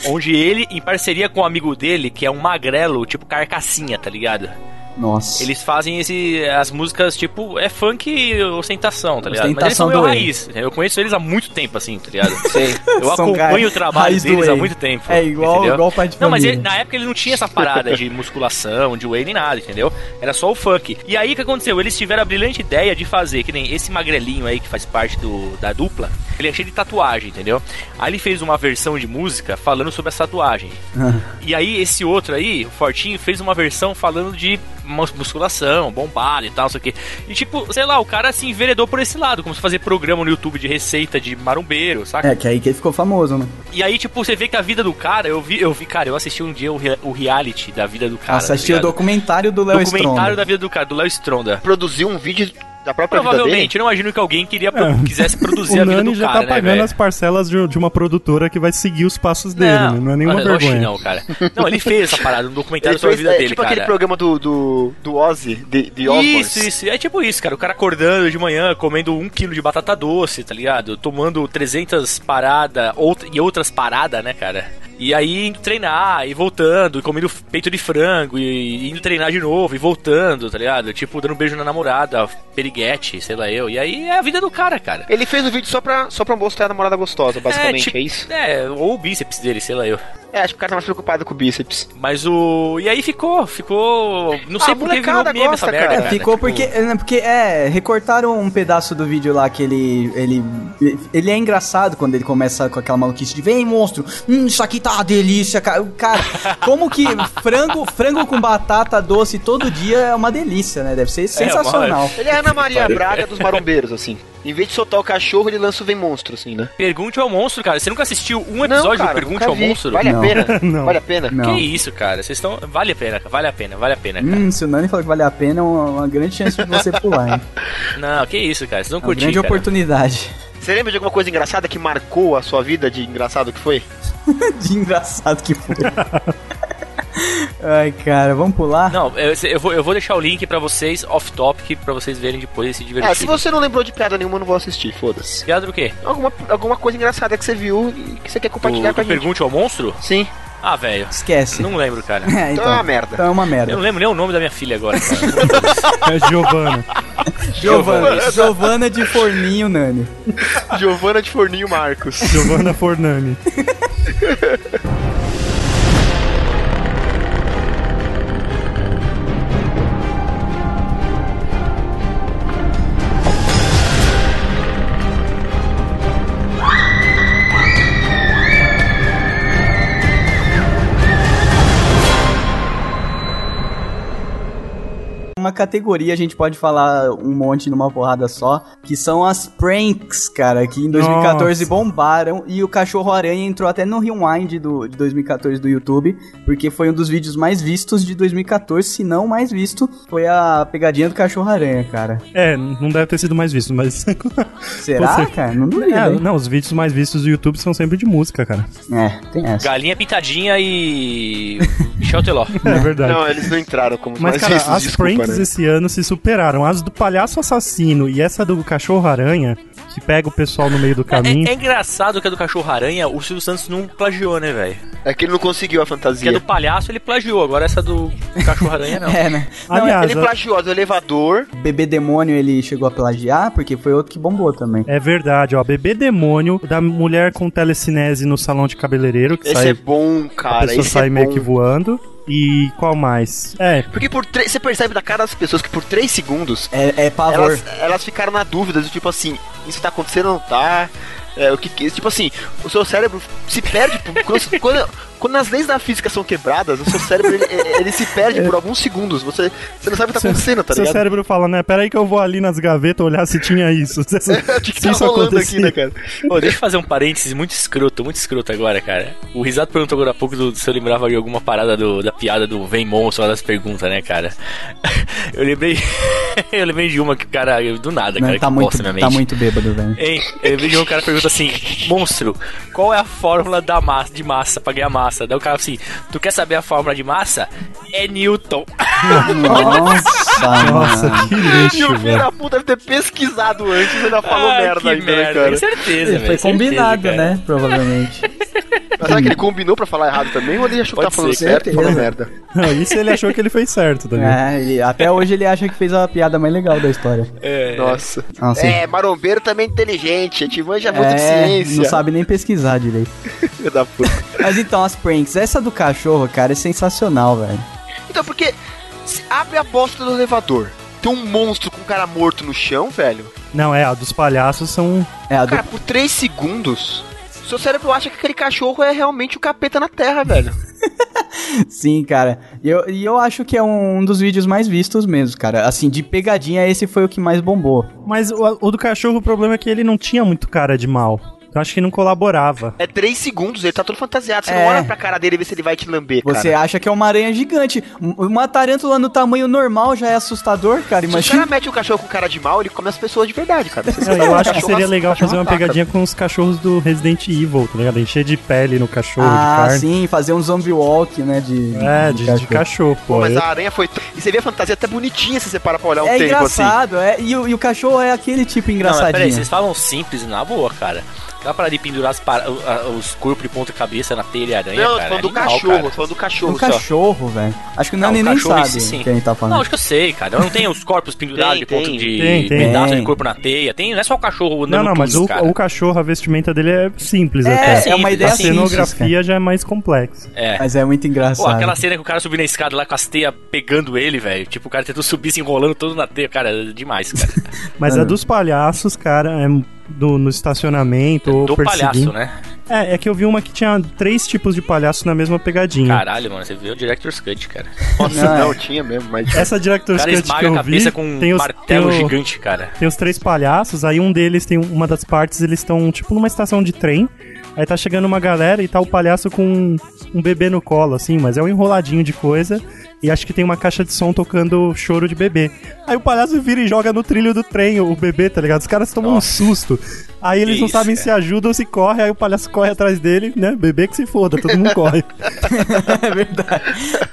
Onde ele, em parceria com um amigo dele, que é um magrelo, tipo carcassinha, tá ligado? Nossa. Eles fazem esse, as músicas, tipo, é funk ostentação, tá ligado? Mas eles Ostentação são meu do Whey. raiz. Eu conheço eles há muito tempo, assim, tá ligado? Sei. Eu acompanho cara- o trabalho deles há muito tempo. É igual- entendeu? igual pai de Não, mas ele- na época ele não tinha essa parada de musculação, de whey nem nada, entendeu? Era só o funk. E aí o que aconteceu? Eles tiveram a brilhante ideia de fazer, que nem esse magrelinho aí que faz parte do, da dupla, ele é cheio de tatuagem, entendeu? Aí ele fez uma versão de música falando sobre essa tatuagem. E aí esse outro aí, o Fortinho, fez uma versão falando de musculação, bombado e tal, não sei o quê. E tipo, sei lá, o cara se enveredou por esse lado, como se fazer programa no YouTube de receita de marumbeiro, saca? É, que aí que ele ficou famoso, né? E aí, tipo, você vê que a vida do cara, eu vi, eu vi, cara, eu assisti um dia o, o reality da vida do cara. O tá ligado? documentário do Léo documentário Stronda. da vida do cara, do Léo Stronda. Produziu um vídeo da própria vida dele. Provavelmente, eu não imagino que alguém queria pro- É. quisesse produzir O a vida Nani do já cara, tá né, pagando as parcelas de, de uma produtora que vai seguir os passos dele, né? Não é nenhuma vergonha. não, cara. Não, ele fez essa parada, um documentário Ele sobre a fez, vida é, dele, tipo cara. aquele programa do, do, do Ozzy, de, de Isso, isso. É tipo isso, cara. O cara acordando de manhã, comendo um quilo de batata doce, tá ligado? Tomando 300 paradas e outras paradas, né, cara? E aí indo treinar e voltando, e comendo peito de frango, e indo treinar de novo e voltando, tá ligado? Tipo, dando um beijo na namorada, periguete, sei lá eu. E aí é a vida do cara, cara. Ele fez o vídeo só pra, só pra mostrar a namorada gostosa, basicamente, é, tipo, isso? É, ou o bíceps dele, sei lá eu. É, acho que o cara tá mais preocupado com o bíceps. Mas o. E aí ficou, ficou. Não sei Ah, por que virou meme gosta, essa merda. cara. É, ficou Tipo, porque, é, porque, é, recortaram um pedaço do vídeo lá que ele, ele, ele é engraçado quando ele começa com aquela maluquice de vem monstro, hum, isso aqui tá uma delícia, cara, cara, como que frango, frango com batata doce todo dia é uma delícia, né, deve ser sensacional. Ele é a Ana Maria Braga dos marombeiros, assim. Em vez de soltar o cachorro, ele lança o Vem Monstro, assim, né? Pergunte ao monstro, cara. Você nunca assistiu um episódio cara, do Pergunte ao vi. Monstro? Vale a Não. pena? Não. Vale a pena? Não. Que isso, cara? Vocês estão. Vale a pena, vale a pena, vale a pena, cara. Hum, se o Nani falou que vale a pena, é uma, uma grande chance de você pular, hein? Não, que isso, cara. Vocês vão É uma curtir. grande cara. oportunidade Você lembra de alguma coisa engraçada que marcou a sua vida de engraçado que foi? de engraçado que foi. Ai, cara, vamos pular? Não, eu, eu vou, eu vou deixar o link pra vocês off-topic pra vocês verem depois e se divertir. É, se você não lembrou de piada nenhuma, eu não vou assistir, foda-se. Piada do quê? Alguma, alguma coisa engraçada que você viu e que você quer compartilhar Do, com a gente. Pergunte ao Monstro? Sim. Ah, velho. Esquece. Não lembro, cara. É, Então é uma merda. Então é uma Eu merda. não lembro nem o nome da minha filha agora, cara. É Giovana. Giovana, Giovana de Forninho, Nani. Giovana de Forninho Marcos. Giovana Fornani. Uma categoria a gente pode falar um monte numa porrada só, que são as pranks, cara, que em 2014 Nossa. bombaram e o Cachorro Aranha entrou até no Rewind do, de 2014 do YouTube, porque foi um dos vídeos mais vistos de 2014, se não mais visto, foi a pegadinha do Cachorro Aranha, cara. É, não deve ter sido mais visto, mas. Será, Você- cara? Não duvido, É, não, os vídeos mais vistos do YouTube são sempre de música, cara. É, tem essa. Galinha Pintadinha e. Michel Teló. É verdade. Não, eles não entraram como Mas, mais cara, vistos, as desculpa, pranks né? esse ano se superaram. As do palhaço assassino e essa do cachorro-aranha, que pega o pessoal no meio do caminho. É, é engraçado que a do Cachorro-Aranha, o Silvio Santos não plagiou, né, velho? É que ele não conseguiu a Que a fantasia. do palhaço ele plagiou, agora essa do Cachorro-Aranha não. É, né? Não, Aliás, Ele a- plagiou a do elevador. Bebê Demônio ele chegou a plagiar, porque foi outro que bombou também. É verdade, ó. Bebê demônio da mulher com telecinese no salão de cabeleireiro, que Esse sai, é bom, a cara. pessoa Esse sai é meio bom. que voando. E qual mais? É, Porque por tre- você percebe da cara das pessoas que por 3 segundos É, é pavor. elas, elas ficaram na dúvida do tipo assim, isso tá acontecendo ou não tá? É, o que, que tipo assim, o seu cérebro se perde por- quando, quando, quando as leis da física são quebradas, o seu cérebro ele, ele se perde por alguns segundos. Você, você não sabe o que tá acontecendo, tá seu ligado? cérebro fala, né? Pera aí que eu vou ali nas gavetas olhar se tinha isso. Se, se O que, que tá isso rolando aqui, acontecia. né, cara? Ô, deixa eu fazer um parênteses muito escroto, muito escroto agora, cara. O Risato perguntou agora há pouco do- se eu lembrava de alguma parada do- da piada do Vem Monstro, das perguntas, né, cara? Eu lembrei. eu lembrei de uma que o cara. Do nada, Não, cara, tá, que muito, minha tá mente. muito bêbado, velho. Hein? Eu lembrei de um cara pergunta assim: Monstro, qual é a fórmula da massa, de massa pra ganhar massa? Daí o cara assim: Tu quer saber a fórmula de massa? É Newton. Nossa, Nossa, que E lixo, o filho da puta deve ter pesquisado antes e ainda falou Ai, merda que ainda, né, merda, cara? com certeza, Foi velho, combinado, certeza, né? Provavelmente. Mas será que ele combinou pra falar errado também ou ele achou que Pode tá falando ser, certo e falou merda? Não, isso ele achou que ele fez certo também. É, ele- até hoje ele acha que fez a piada mais legal da história. É, Nossa. Nossa, É, marombeiro também é inteligente, a gente manja muito de É, ciência. não sabe nem pesquisar direito. Filho da puta. Mas então, as pranks. Essa do cachorro, cara, é sensacional, velho. Então, porque se abre a bosta do elevador, tem um monstro com um cara morto no chão, velho. Não, é, a dos palhaços são. É, a do... Cara, por 3 segundos, seu cérebro acha que aquele cachorro é realmente o capeta na terra, velho. Sim, cara. E eu, e eu acho que é um dos vídeos mais vistos mesmo, cara. Assim, de pegadinha, esse foi o que mais bombou. Mas o, o do cachorro, o problema é que ele não tinha muito cara de mal. Eu acho que não colaborava. É três segundos, ele tá todo fantasiado. Você É. não olha pra cara dele e vê se ele vai te lamber, Você cara. acha que é uma aranha gigante. Um- Uma tarântula no tamanho normal já é assustador, cara. Se o Imagina. cara mete o cachorro com cara de mal, ele come as pessoas de verdade, cara. Você Eu, acho que cachorro, seria legal cachorro fazer uma pegadinha com os cachorros do Resident Evil, tá ligado? Encher de pele no cachorro, de Ah, sim, fazer um zombie walk, né? De, É, de, de cachorro, pô. Pô, mas Eu- a aranha foi. E você vê a fantasia até bonitinha se você para pra olhar um É tempo assim. engraçado, é, e, o, e o cachorro é aquele tipo Não, mas engraçadinho. peraí, vocês falam simples na boa, cara. Dá pra ali pendurar as para- o- a- os corpos de ponta cabeça na telha e aranha, Não, eu tô cara. falando do Animal, cachorro, cara. tô falando do cachorro. um só. cachorro, velho. Acho que o Nani Não, nem sabe esse sim. o que a gente tá falando. Não, acho que eu sei, cara. Não tem os corpos pendurados de Tem, ponto tem. de Tem, tem. pedaço de corpo na teia. Tem, não é só o cachorro andando Não, não, mas o, cara. o cachorro, a vestimenta dele é simples É, até. é uma ideia A simples, cenografia já é mais complexa. É. Mas é muito engraçado. Pô, aquela cena que o cara subiu na escada lá com as teias pegando ele, velho. Tipo, o cara tentou subir se enrolando todo na teia. Cara, é demais, cara. Mas a dos palhaços, cara, é do, no estacionamento ou Do perseguindo. palhaço, né? É, é que eu vi uma que tinha três tipos de palhaço na mesma pegadinha. Caralho, mano, você viu o Director's Cut, cara. Nossa, Não, não, é. tinha mesmo, mas. Essa Director's cara Cut que eu a cabeça vi, com um tem os, martelo tem o- gigante, cara. Tem os três palhaços, aí um deles tem uma das partes, eles estão tipo numa estação de trem. Aí tá chegando uma galera e tá o palhaço com um, um bebê no colo, assim, mas é um enroladinho de coisa. E acho que tem uma caixa de som tocando choro de bebê. Aí o palhaço vira e joga no trilho do trem o bebê, tá ligado? Os caras tomam um susto. Aí eles Que não isso, sabem cara. se ajudam ou se corre, aí o palhaço corre atrás dele, né? Bebê que se foda, todo mundo corre. é verdade.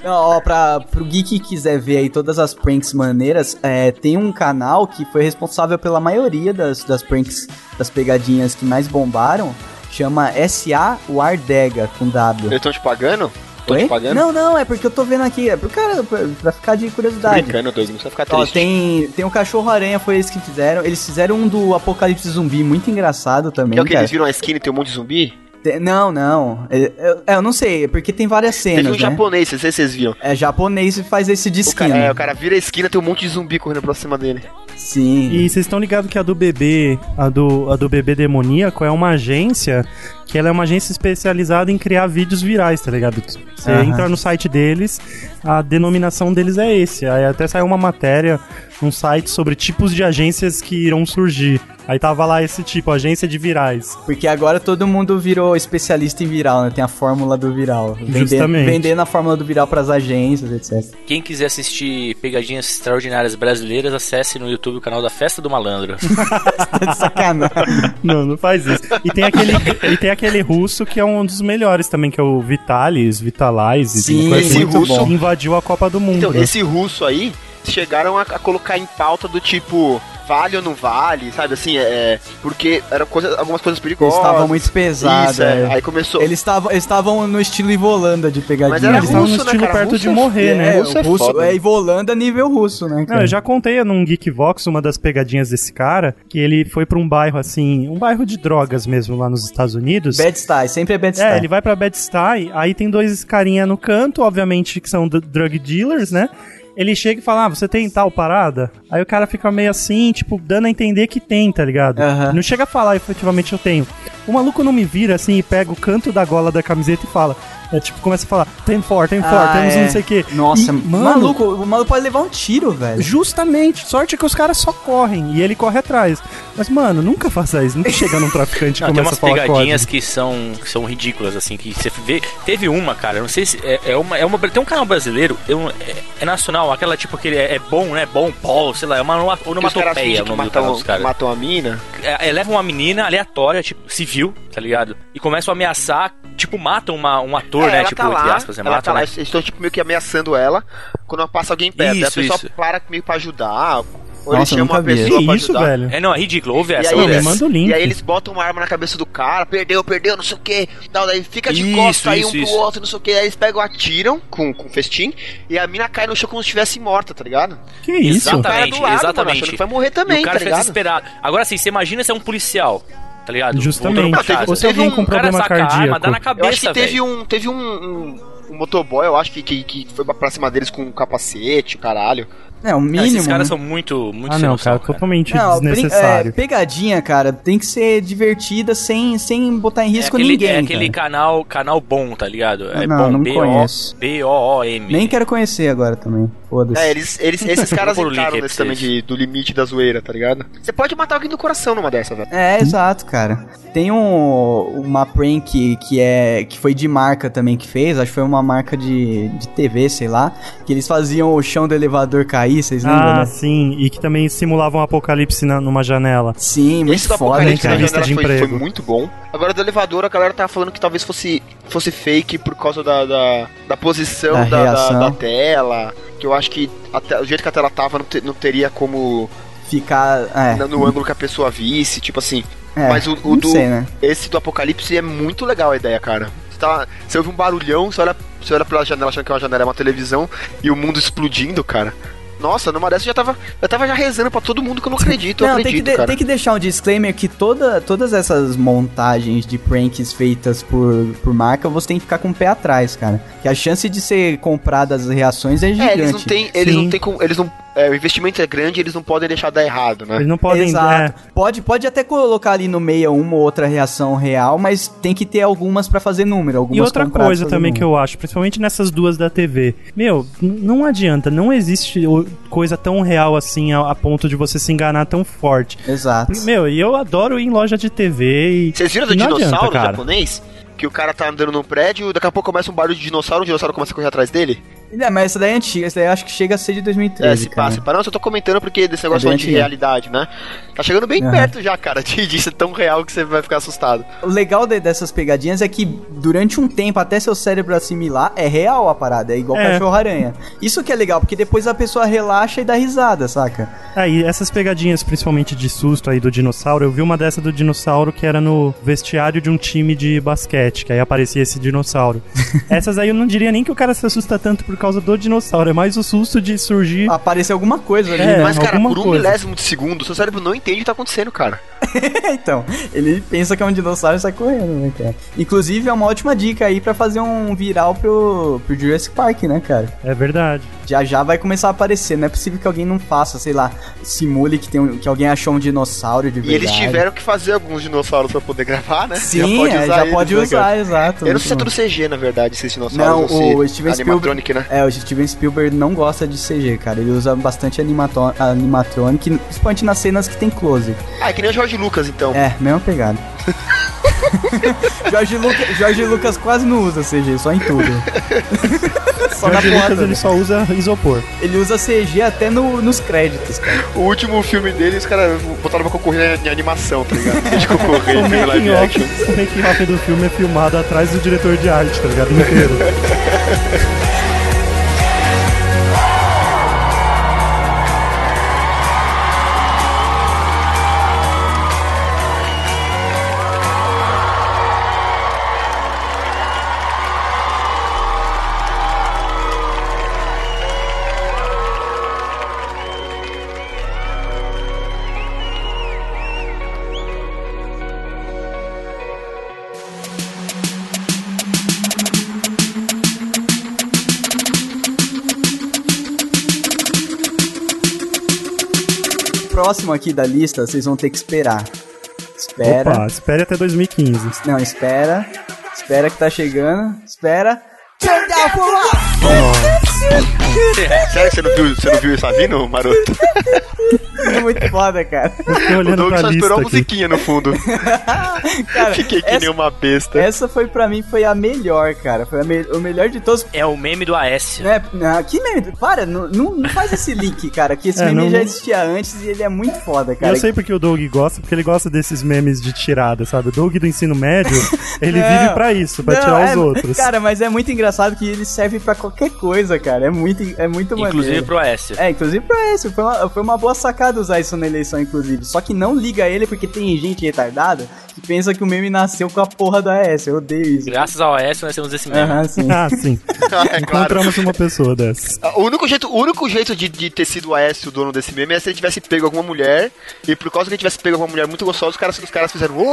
Não, ó, pra, pro geek que quiser ver aí todas as pranks maneiras, é, tem um canal que foi responsável pela maioria das, das pranks, das pegadinhas que mais bombaram. Chama SA Wardega, com W. Eles estão te pagando? Tô Oi? te pagando? Não, não, é porque eu tô vendo aqui. É pro cara, pra, pra ficar de curiosidade. brincando, dois, não precisa ficar Ó, triste. tem, tem o Cachorro-Aranha, foi esse que fizeram. Eles fizeram um do Apocalipse Zumbi, muito engraçado também, é o que cara. eles viram a esquina e tem um monte de zumbi? Tem- não, não. É, Eu, eu não sei, porque tem várias cenas, Teve um né? japonês, não sei se vocês viram. É, japonês e faz esse de O cara, esquina. é, o cara vira a esquina tem um monte de zumbi correndo pra cima dele. Sim. E vocês estão ligados que a do bebê, a do, a do bebê demoníaco é uma agência que ela é uma agência especializada em criar vídeos virais, tá ligado? Você Aham. entra no site deles, a denominação deles é esse. Aí até saiu uma matéria num site sobre tipos de agências que irão surgir. Aí tava lá esse tipo, agência de virais. Porque agora todo mundo virou especialista em viral, né? Tem a fórmula do viral. Vendendo, Justamente. vendendo a fórmula do viral pras agências, etc. Quem quiser assistir pegadinhas extraordinárias brasileiras, acesse no YouTube o canal da Festa do Malandro. de sacanagem. Não, não faz isso. E tem aquele, e tem aquele russo que é um dos melhores também, que é o Vitalis, Vitalize. Sim, esse muito russo- bom. invadiu a Copa do Mundo. Então, né? esse russo aí, chegaram a, a colocar em pauta do tipo, vale ou não vale, sabe assim, é. Porque eram coisa, algumas coisas Eles perigosas. estavam muito pesados. Isso, é. é. Aí começou. Eles estavam eles estavam no estilo Ivolanda de pegadinha. Mas era Eles estavam no né, estilo cara? perto Russo de é- morrer, né? É, Russo é o russo, foda. é Ivolanda nível russo, né? Não, eu já contei num Geekvox uma das pegadinhas desse cara, que ele foi pra um bairro assim, um bairro de drogas mesmo lá nos Estados Unidos. Bed-Stuy, sempre é É, Bed-Stuy. ele vai pra Bed-Stuy, aí tem dois carinha no canto, obviamente que são drug dealers, né? Ele chega e fala, ah, você tem tal parada? Aí o cara fica meio assim, tipo, dando a entender que tem, tá ligado? Aham. Não chega a falar, efetivamente eu tenho. O maluco não me vira assim e pega o canto da gola da camiseta e fala. É tipo, começa a falar, tem for, tem for, Ah, temos um é. não sei o quê. Nossa, E, mano, maluco, o maluco pode levar um tiro, velho. Justamente, sorte é que os caras só correm e ele corre atrás. Mas, mano, nunca faça isso. Nunca chega num traficante e tem a umas falar pegadinhas código. que são, que são ridículas, assim, que você vê. Teve uma, cara, não sei se. É, é uma, é uma. Tem um canal brasileiro, é, um- é- é nacional, aquela tipo aquele é, é bom, né? Bom, Paul, sei lá, é uma Que onomatopeia o que do canal dos caras. matam a mina. É, é, leva uma menina aleatória, tipo, civil, tá ligado? E começam a ameaçar, tipo, matam uma, um ator, É, né? ela Tipo, tá entre lá, aspas, né? ela tá Matam, lá, né? eles estão tipo meio que ameaçando ela quando passa alguém perto. Aí a Isso, pessoa isso. para meio pra ajudar. Ou Nossa, eles eu chamam nunca a vi. pessoa Que pra isso, ajudar. velho? É, não, é ridículo, ouve E essa, aí, ouve essa. manda o link. e aí eles botam uma arma na cabeça do cara, perdeu, perdeu, não sei o que. Daí fica de Isso, costas aí um isso, pro isso. outro, não sei o que. Aí eles pegam, atiram com, com festim e a mina cai no chão como se estivesse morta, tá ligado? Que isso? O cara do Exatamente, lado, mano, exatamente. achando que vai morrer também, e o cara tá ligado? desesperado. Agora assim, você imagina se é um policial, tá ligado? Justamente. Não, caso. Ou se alguém Teve um com cara problema a arma, cardíaco. dá na Eu acho que cabeça, teve um, teve um, um, um motoboy, eu acho que, que, que foi pra cima deles com um capacete, o caralho. É, o Não, mínimo. esses caras né? são muito, muito Ah, não, noção, cara, totalmente Não, desnecessário. é, pegadinha, cara, tem que ser divertida sem, sem botar em É risco aquele, ninguém. é aquele cara. canal, canal bom, tá ligado? É Não, bom, não conheço. B-O-O-M. Nem quero conhecer agora também. Foda-se. É, eles, eles, esses caras entraram nesse também de, do limite da zoeira, tá ligado? Você pode matar alguém do coração numa dessa, velho. É, exato, cara. Tem um, uma prank que é que foi de marca também que fez, acho que foi uma marca de, de TV, sei lá, que eles faziam o chão do elevador cair, vocês lembram, Ah, né? sim, e que também simulavam um apocalipse na- numa janela. Sim, muito Esse do foda, Apocalipse cara. na janela de foi, foi emprego. muito bom. Agora do elevador, a galera tava falando que talvez fosse, fosse fake por causa da, da, da posição Da da, da, da tela. Que eu acho que a te- o jeito que a tela tava não, te- não teria como. Ficar. É. No, ângulo que a pessoa visse, tipo assim. É, Mas o, o do. sei, né? Esse do Apocalipse é muito legal a ideia, cara. Você, tá, você ouve um barulhão, você olha, você olha pela janela achando que uma janela é uma televisão e o mundo explodindo, cara. Nossa, numa dessa eu já tava, eu tava já rezando pra todo mundo que eu não acredito, eu Não, tem acredito, que, de- cara. tem que deixar um disclaimer que toda, todas essas montagens de pranks feitas por, por marca, você tem que ficar com o pé atrás, cara. Que a chance de ser compradas as reações é gigante. É, eles não têm, eles Sim. não têm como, eles não, é, o investimento é grande, eles não podem deixar dar errado, né? Eles não podem. Exato. é, Pode, pode até colocar ali no meio uma ou outra reação real, mas tem que ter algumas pra fazer número. Algumas E outra coisa também que número. eu acho, principalmente nessas duas da TV. Meu, não adianta, não existe coisa tão real assim a, a ponto de você se enganar tão forte. Exato. Meu, e eu adoro ir em loja de TV e. Vocês viram do não dinossauro adianta, japonês? Que o cara tá andando num prédio, daqui a pouco começa um barulho de dinossauro, o dinossauro começa a correr atrás dele? É, mas essa daí é antiga, essa daí eu acho que chega a ser de 2013. É, se cara. passa. Para não, eu só tô comentando porque desse negócio É de realidade, né? Tá chegando bem Aham. perto já, cara, de, de ser tão real que você vai ficar assustado. O legal de- dessas pegadinhas é que durante um tempo, até seu cérebro assimilar, é real a parada, é igual É. cachorro-aranha. Isso que é legal, porque depois a pessoa relaxa e dá risada, saca? Aí, essas pegadinhas, principalmente de susto aí do dinossauro, eu vi uma dessa do dinossauro que era no vestiário de um time de basquete, que aí aparecia esse dinossauro. Essas aí eu não diria nem que o cara se assusta tanto por causa do dinossauro, é mais o susto de surgir. Aparecer alguma coisa ali. É, Mas, cara, alguma por um coisa. milésimo de segundo, seu cérebro não entende o que tá acontecendo, cara. então, ele pensa que é um dinossauro e sai correndo, né, cara? Inclusive, é uma ótima dica aí pra fazer um viral pro, pro Jurassic Park, né, cara? É verdade. Já já vai começar a aparecer, não é possível que alguém não faça, sei lá, simule que, tem um- que alguém achou um dinossauro de E verdade. eles tiveram que fazer alguns dinossauros pra poder gravar, né? Sim, é, já eles, pode né, usar, cara? exato. Eu não sei se é tudo CG, na verdade, esses Não, dinossauros. o ou se Steven animatronic, Spielberg. né? É, o Steven Spielberg não gosta de CG, cara. Ele usa bastante animatronic, principalmente nas cenas que tem close. Ah, é que nem o George Lucas, então. É, mesma pegada. Jorge, Luca, Jorge Lucas quase não usa CG, só em tudo. só na George Lucas ele só usa isopor. Ele usa CG até no- nos créditos, cara. O último filme dele, os caras botaram pra concorrer em animação, tá ligado? De concorrer O em filme live making action. o making off do filme é filmado atrás do diretor de arte, tá ligado? Inteiro. Próximo aqui da lista, vocês vão ter que esperar. Espera. Opa, espere até 2015. Não, espera. Espera que tá chegando. Espera. Turn down for what? Sério que você não viu, você não viu isso vindo, maroto? É muito foda, cara. O Doug só esperou a aqui. musiquinha no fundo. Cara, Fiquei que essa- nem uma besta. Essa foi pra mim foi a melhor, cara. Foi a me- o melhor de todos. É o meme do Aécio. É, não, que meme? Para, não, não, faz esse link, cara. Que esse É, meme não- já existia antes e ele é muito foda, cara. eu sei porque o Doug gosta, porque ele gosta desses memes de tirada, sabe? O Doug do ensino médio, ele Não. vive pra isso, pra Não, tirar é- os outros. Cara, mas é muito engraçado que ele serve pra qualquer coisa, cara. É muito, é muito Inclusive maneiro. pro Aécio. É, inclusive pra esse. Foi uma, foi uma boa sacada usar isso na eleição, inclusive. Só que não liga ele porque tem gente retardada que pensa que o meme nasceu com a porra do AS. Eu odeio isso. Graças ao Aécio nós temos esse meme. Aham, sim. Ah, sim. é claro. Encontramos uma pessoa dessas. O único jeito, o único jeito de, de ter sido o Aécio o dono desse meme é se ele tivesse pego alguma mulher e por causa que ele tivesse pego alguma mulher muito gostosa, os caras, os caras fizeram!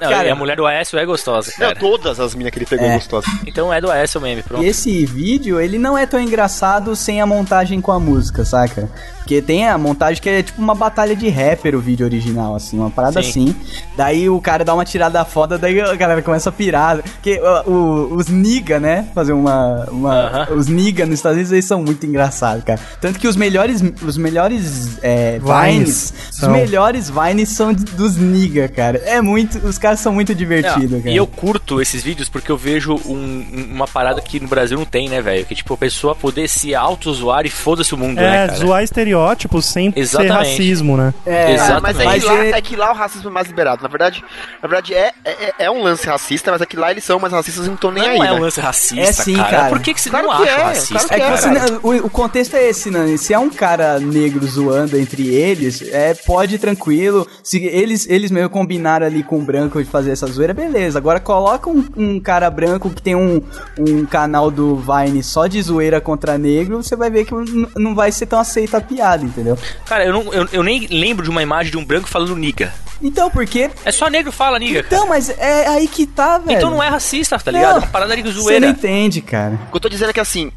Não, Cara- e a mulher do Aécio é gostosa, Não, cara. todas as minas que ele pegou É. gostosas. Então é do Aécio o meme, pronto. E esse vídeo, ele não é tão engraçado sem a montagem com a música, saca? Porque tem a montagem que é tipo uma batalha de rapper o vídeo original, assim, uma parada Sim. assim. Daí o cara dá uma tirada foda, daí a galera começa a pirar. Porque o- os niga, né? Fazer uma. uma Os niga nos Estados Unidos, eles são muito engraçados, cara. Tanto que os melhores. Os melhores é, Vines Vines. Os melhores Vines são dos niga, cara. É muito. Os caras são muito divertidos, Não, cara. e eu curto esses vídeos porque eu vejo um- um- uma parada que no Brasil não tem, né, velho? Que tipo, a pessoa poder se auto-zoar e foda-se o mundo, né, É, cara? zoar estereótipos sem ser Exatamente. racismo, né? É, mas é Exatamente. que, lá, é que lá o racismo é mais liberado. Na verdade, na verdade é, é, é um lance racista, mas é que lá eles são mais racistas e não estão nem Não aí. é né? um lance racista, É sim, cara. cara. Por que, que você Claro não que acha é, racista? claro É que É, você, cara. não- o, o contexto é esse, né? Se é um cara negro zoando entre eles, é, pode ir tranquilo. Se eles, eles mesmo combinaram ali com o branco de fazer essa zoeira, beleza. Agora coloca um, um cara branco que tem um, um canal do Vine só de zoeira contra negro, você vai ver que não vai ser tão aceita a piada, entendeu? Cara, eu, não, eu, eu nem lembro de uma imagem de um branco falando niga. Então, porque. É só negro fala niga. Então, mas é aí que tá, velho. Então não é racista, tá ligado? É uma parada de Você não zoeira. entende, cara. O que eu tô dizendo é que assim,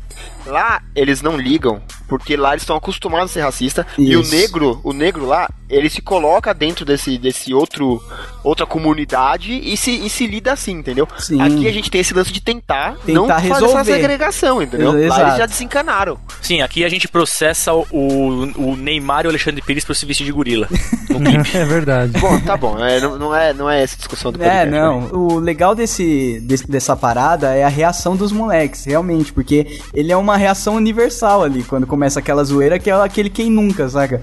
lá eles não ligam, porque lá eles estão acostumados a ser racista. E o Isso. negro, o negro lá, ele se coloca dentro desse, desse outro outra comunidade e se, e se lida assim, entendeu? Sim. Aqui a gente tem esse lance de tentar, não Tentar fazer essa resolver. segregação, entendeu? Ex- Lá eles exato. já desencanaram. Sim, aqui a gente processa o, o, Neymar e o Alexandre Pires por se vestir de gorila. É verdade. Bom, tá bom, é, não, não é, não é essa discussão do É, podcast. não. né? O legal desse, desse- dessa parada é a reação dos moleques, realmente, porque ele é uma reação universal ali, quando começa aquela zoeira, que é aquele quem nunca, saca?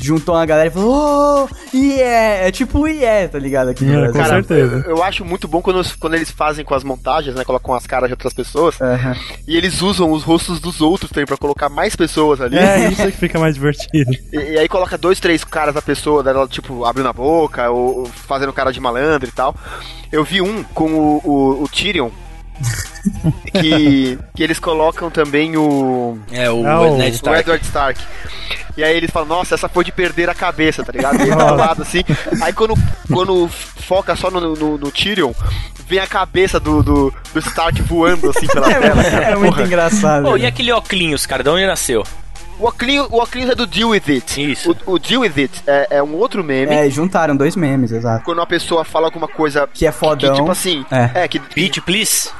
Juntou uma galera e falou, oh, yeah! É tipo yeah, tá ligado? Aqui no É, com Cara, certeza. Eu, eu acho muito bom quando, os- quando eles fazem com as montagens, né? Colocam as caras de outras pessoas. Aham. E eles usam os rostos dos outros também pra colocar mais pessoas ali. É, isso que fica mais divertido. E, e aí coloca dois, três caras da pessoa, dela, tipo, abrindo a boca, ou, ou fazendo cara de malandro e tal. Eu vi um com o, o, o Tyrion. Que, que eles colocam também o. É, o Ah, o- Ned O Stark. Edward Stark. E aí eles falam, nossa, essa foi de perder a cabeça, tá ligado? E ele tá do lado assim. Aí quando, quando foca só no, no, no Tyrion, vem a cabeça do, do, do Stark voando assim pela tela. É muito Porra. engraçado. Pô, e aquele óculos, cara? De onde ele nasceu? O Oclinho, o Oclinho é do Deal With It. Isso. O, o Deal With It é, é um outro meme. É, juntaram dois memes, exato. Quando uma pessoa fala alguma coisa Que é fodão. que, tipo assim, É. é, que Beat, please.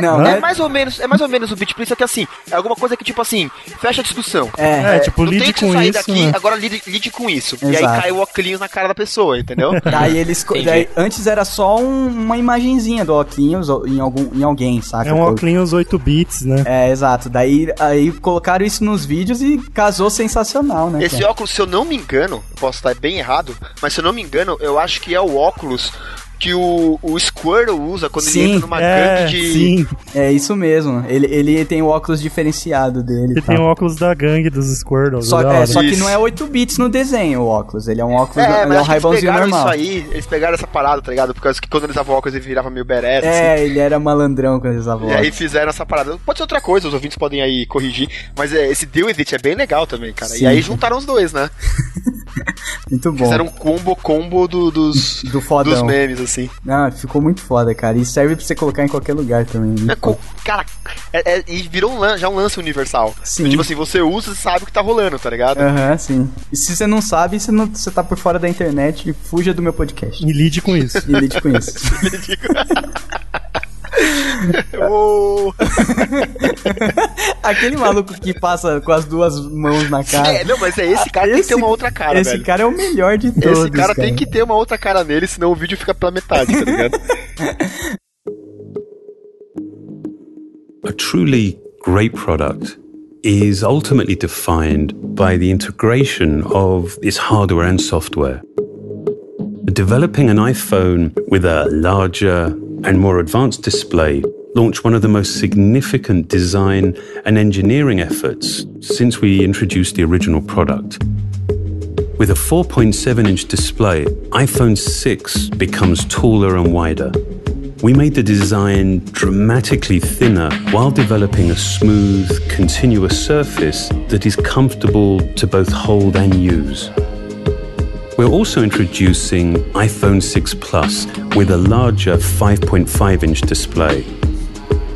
Não, é é, mais ou menos, é mais ou menos o beat please, só que assim, é alguma coisa que tipo assim, fecha a discussão. é, É, tipo, não lide tente com sair isso, daqui, né? agora lide, lide com isso. E aí Exato. cai o óculos na cara da pessoa, entendeu? Daí eles. daí, antes era só um- uma imagenzinha do Oclinhos em, algum, em alguém, saca? É um óculos 8 bits, né? É, exato. Daí aí colocaram isso nos vídeos e casou sensacional, né? Esse cara? óculos, se eu não me engano, posso estar bem errado, mas se eu não me engano, eu acho que é o óculos que o, o Squirtle usa quando ele Sim, entra numa É, gangue de. sim. É isso mesmo. Ele, ele tem o óculos diferenciado dele. Ele e tem o óculos da gangue dos Squirtles. Só, é, hora. só que não é 8 bits no desenho o óculos. Ele é um óculos, É, é, mas um raibãozinho pegaram normal. isso aí, eles pegaram essa parada, tá ligado? Porque que quando eles usavam óculos ele virava meio bereta, assim. É, ele era malandrão quando eles usavam E aí fizeram essa parada. Pode ser outra coisa, os ouvintes podem aí corrigir. Mas é, esse Deal With It é bem legal também, cara. Sim. E aí juntaram os dois, né? Muito bom. Fizeram um combo combo do- dos, Do fodão. dos memes, assim. Não, ficou muito foda, cara. E serve pra você colocar em qualquer lugar também. muito É, co- cara, é- é- e virou um lan- já um lance universal. Sim. Tipo assim, você usa e sabe o que tá rolando, tá ligado? Aham, sim. E se você não sabe, você, não, você tá por fora da internet, fuja do meu podcast. E lide com isso. E lide com isso. Ô, Aquele maluco que passa com as duas mãos na cara. É, não, mas é esse cara tem que ter uma outra cara, Esse velho. cara é o melhor de todos. Esse cara, tem que ter uma outra cara nele, senão o vídeo fica pela metade, tá ligado? A truly great product is ultimately defined by the integration of its hardware and software. Developing an iPhone with a larger and more advanced display launched one of the most significant design and engineering efforts since we introduced the original product. With a 4.7 inch display, iPhone 6 becomes taller and wider. We made the design dramatically thinner while developing a smooth, continuous surface that is comfortable to both hold and use. We're also introducing iPhone 6 Plus with a larger 5.5 inch display.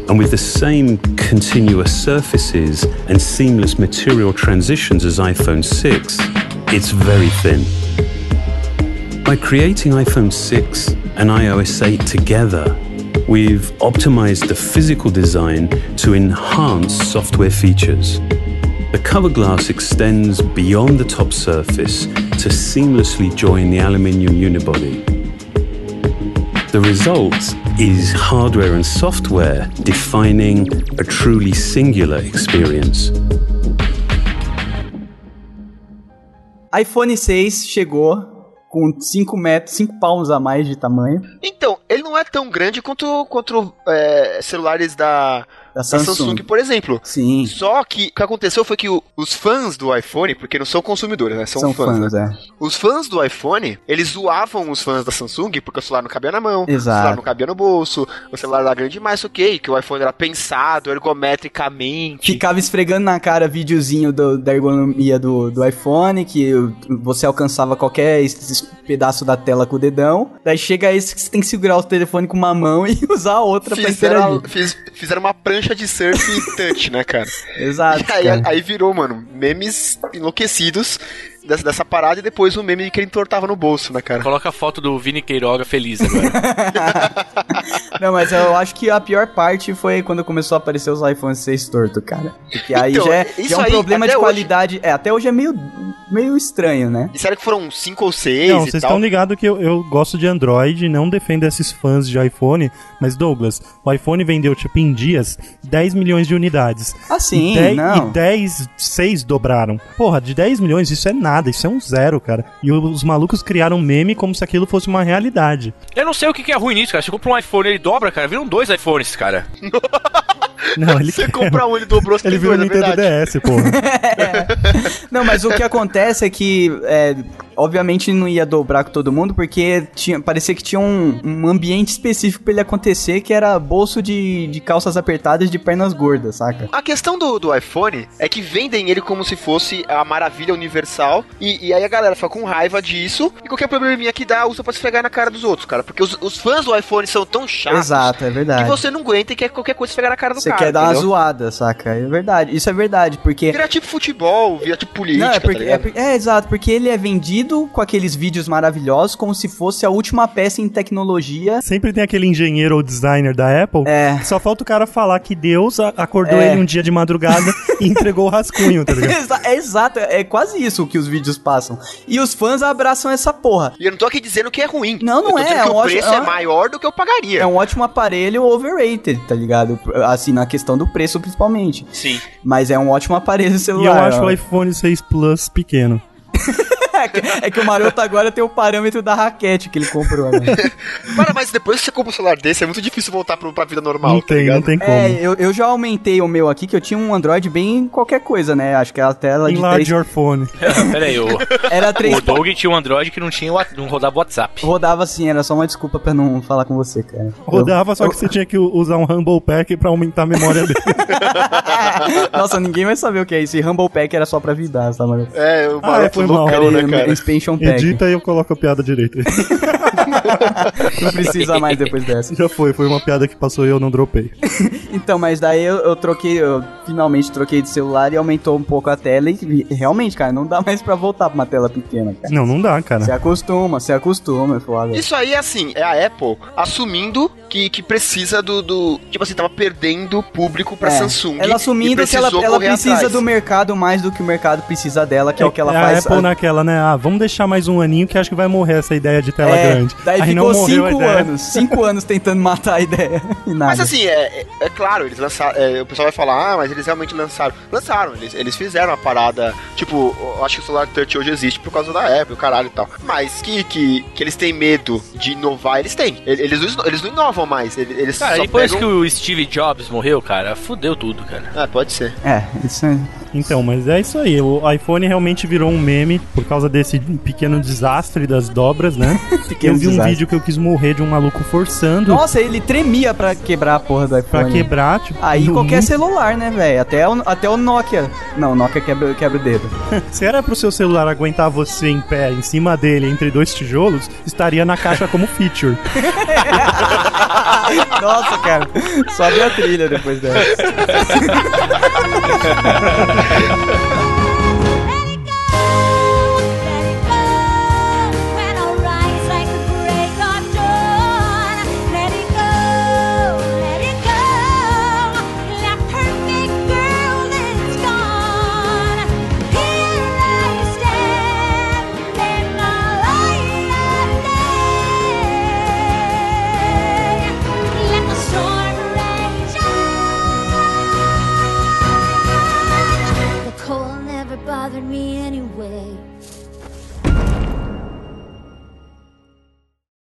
And with the same continuous surfaces and seamless material transitions as iPhone 6, it's very thin. By creating iPhone 6 and iOS 8 together, we've optimized the physical design to enhance software features. The cover glass extends beyond the top surface to seamlessly join the aluminium unibody. The result is hardware and software defining a truly singular experience. iPhone 6 chegou com 5 metros, 5 palmos a mais de tamanho. Então, ele não é tão grande quanto, quanto é, celulares da, Da Samsung. por exemplo. Sim. Só que o que aconteceu foi que o- os fãs do iPhone, porque não são consumidores, né? São, São fãs. fãs, né? é. Os fãs do iPhone, eles zoavam os fãs da Samsung porque o celular não cabia na mão, o Exato. celular não cabia no bolso, o celular era grande demais, ok, que o iPhone era pensado ergometricamente. Ficava esfregando na cara videozinho do- da ergonomia do, do iPhone, que você alcançava qualquer pedaço da tela com o dedão. Daí chega esse que você tem que segurar o telefone com uma mão e usar a outra pra Fizeram, interagir. fiz- fizeram uma prancha de surf touch, né, cara? Exato. Aí, cara. aí virou, mano, memes enlouquecidos dessa, dessa parada e depois o meme que ele entortava no bolso, né, cara? Coloca a foto do Vini Queiroga feliz agora. Não, mas eu acho que a pior parte foi quando começou a aparecer os iPhones 6 torto, cara. Porque aí Então, já é, isso já é um aí, problema de hoje- qualidade. É, até hoje é meio, meio estranho, né? Disseram que foram cinco ou seis Não, e vocês estão ligados que eu, eu gosto de Android, não defendo esses fãs de iPhone, mas Douglas, o iPhone vendeu, tipo, em dias, 10 milhões de unidades. Ah, sim, e 10, não. E 10, 6 dobraram. Porra, de 10 milhões isso é nada, isso é um zero, cara. E os malucos criaram um meme como se aquilo fosse uma realidade. Eu não sei o que que é ruim nisso, cara. Você compra um iPhone, ele dobra, cara. Viram dois iPhones, cara. Não, ele Você quer- compra um, ele dobrou, você Ele tem virou dois, é Nintendo verdade. DS, porra. Não, mas o que acontece é que, é, obviamente, não ia dobrar com todo mundo, porque tinha, parecia que tinha um, um ambiente específico pra ele acontecer, que era bolso de, de calças apertadas de pernas gordas, saca? A questão do, do iPhone é que vendem ele como se fosse a maravilha universal e, e aí a galera fica com raiva disso e qualquer probleminha que dá usa pra esfregar na cara dos outros, cara. Porque os, os fãs do iPhone são tão chatos Exato, é verdade. que você não aguenta e quer qualquer coisa esfregar na cara do Você cara. quer dar uma entendeu? zoada, saca? É verdade, isso é verdade, porque... Vira tipo futebol, vira tipo política, Não, é, tá porque, é, ligado? por- é, exato, porque ele é vendido com aqueles vídeos maravilhosos como se fosse a última peça em tecnologia. Sempre tem aquele engenheiro ou designer da Apple. É. Só falta o cara falar que Deus acordou É. ele um dia de madrugada e entregou o rascunho, tá ligado? É exato, é quase isso que os vídeos passam. E os fãs abraçam essa porra. E eu não tô aqui dizendo que é ruim. Não, não eu tô é, é um o ótimo- preço é é maior do que eu pagaria. É um ótimo aparelho overrated, tá ligado? Assim, na questão do preço principalmente. Sim. Mas é um ótimo aparelho E eu celular. acho ó. o iPhone 6 Plus pequeno. É que o Maroto agora tem o parâmetro da raquete que ele comprou, né? Para, mas depois que você compra um celular desse, é muito difícil voltar pro, pra vida normal, Não tá tem, ligado? não tem como. É, eu, eu já aumentei o meu aqui, que eu tinha um Android bem qualquer coisa, né? Acho que a tela de Enlarge 3... your phone. Pera aí, o, Era 3 o Doug tinha um Android que não tinha o- não rodava WhatsApp. Rodava assim, era só uma desculpa pra não falar com você, cara. Rodava, só que você tinha que usar um Humble Pack pra aumentar a memória dele. Nossa, ninguém vai saber o que é isso. E Humble Pack era só pra vidar, tá, mano? É, o Ah, Maroto foi mal. loucão, né, cara? Expansion Pack. Edita e eu coloco a piada direito. Não precisa mais depois dessa. Já foi, foi uma piada que passou e eu não dropei. Então, mas daí eu, eu troquei, eu finalmente troquei de celular e aumentou um pouco a tela e realmente, cara, não dá mais pra voltar pra uma tela pequena, cara. Não, não dá, cara. Você acostuma, você acostuma, é foda. Isso aí é assim, é a Apple assumindo que, que precisa do, do- Tipo assim, tava perdendo público pra É, Samsung. Ela assumindo que ela, ela precisa atrás. do mercado mais do que o mercado precisa dela, que é, o que ela a faz. Apple naquela, né? Ah, vamos deixar mais um aninho que acho que vai morrer essa ideia de tela É, grande. Daí Aí ficou não morreu a cinco anos, cinco anos tentando matar a ideia. E nada. Mas assim, é, é, é claro, eles lançaram. é, o pessoal vai falar, ah, mas eles realmente lançaram. Lançaram, eles, eles fizeram a parada. Tipo, eu acho que o celular touch hoje existe por causa da Apple, o caralho e tal. Mas que, que, que eles têm medo de inovar, eles têm. Eles, eles, não- eles não inovam mais. Eles, Cara, só depois pegam... que o Steve Jobs morreu, cara, fudeu tudo, cara. Ah, pode ser. É, isso é... Então, mas é isso aí. O iPhone realmente virou um meme por causa desse pequeno desastre das dobras, né? Eu vi um desastre. vídeo que eu quis morrer de um maluco forçando Nossa, ele tremia pra quebrar a porra do iPhone. pra quebrar, tipo. Aí qualquer muito- celular, né, velho? Até o, até o Nokia. Não, o Nokia quebra, quebra o dedo. Se era pro seu celular aguentar você em pé, em cima dele, entre dois tijolos, estaria na caixa como feature. Nossa, cara. Sobe a trilha depois dessa. Yeah.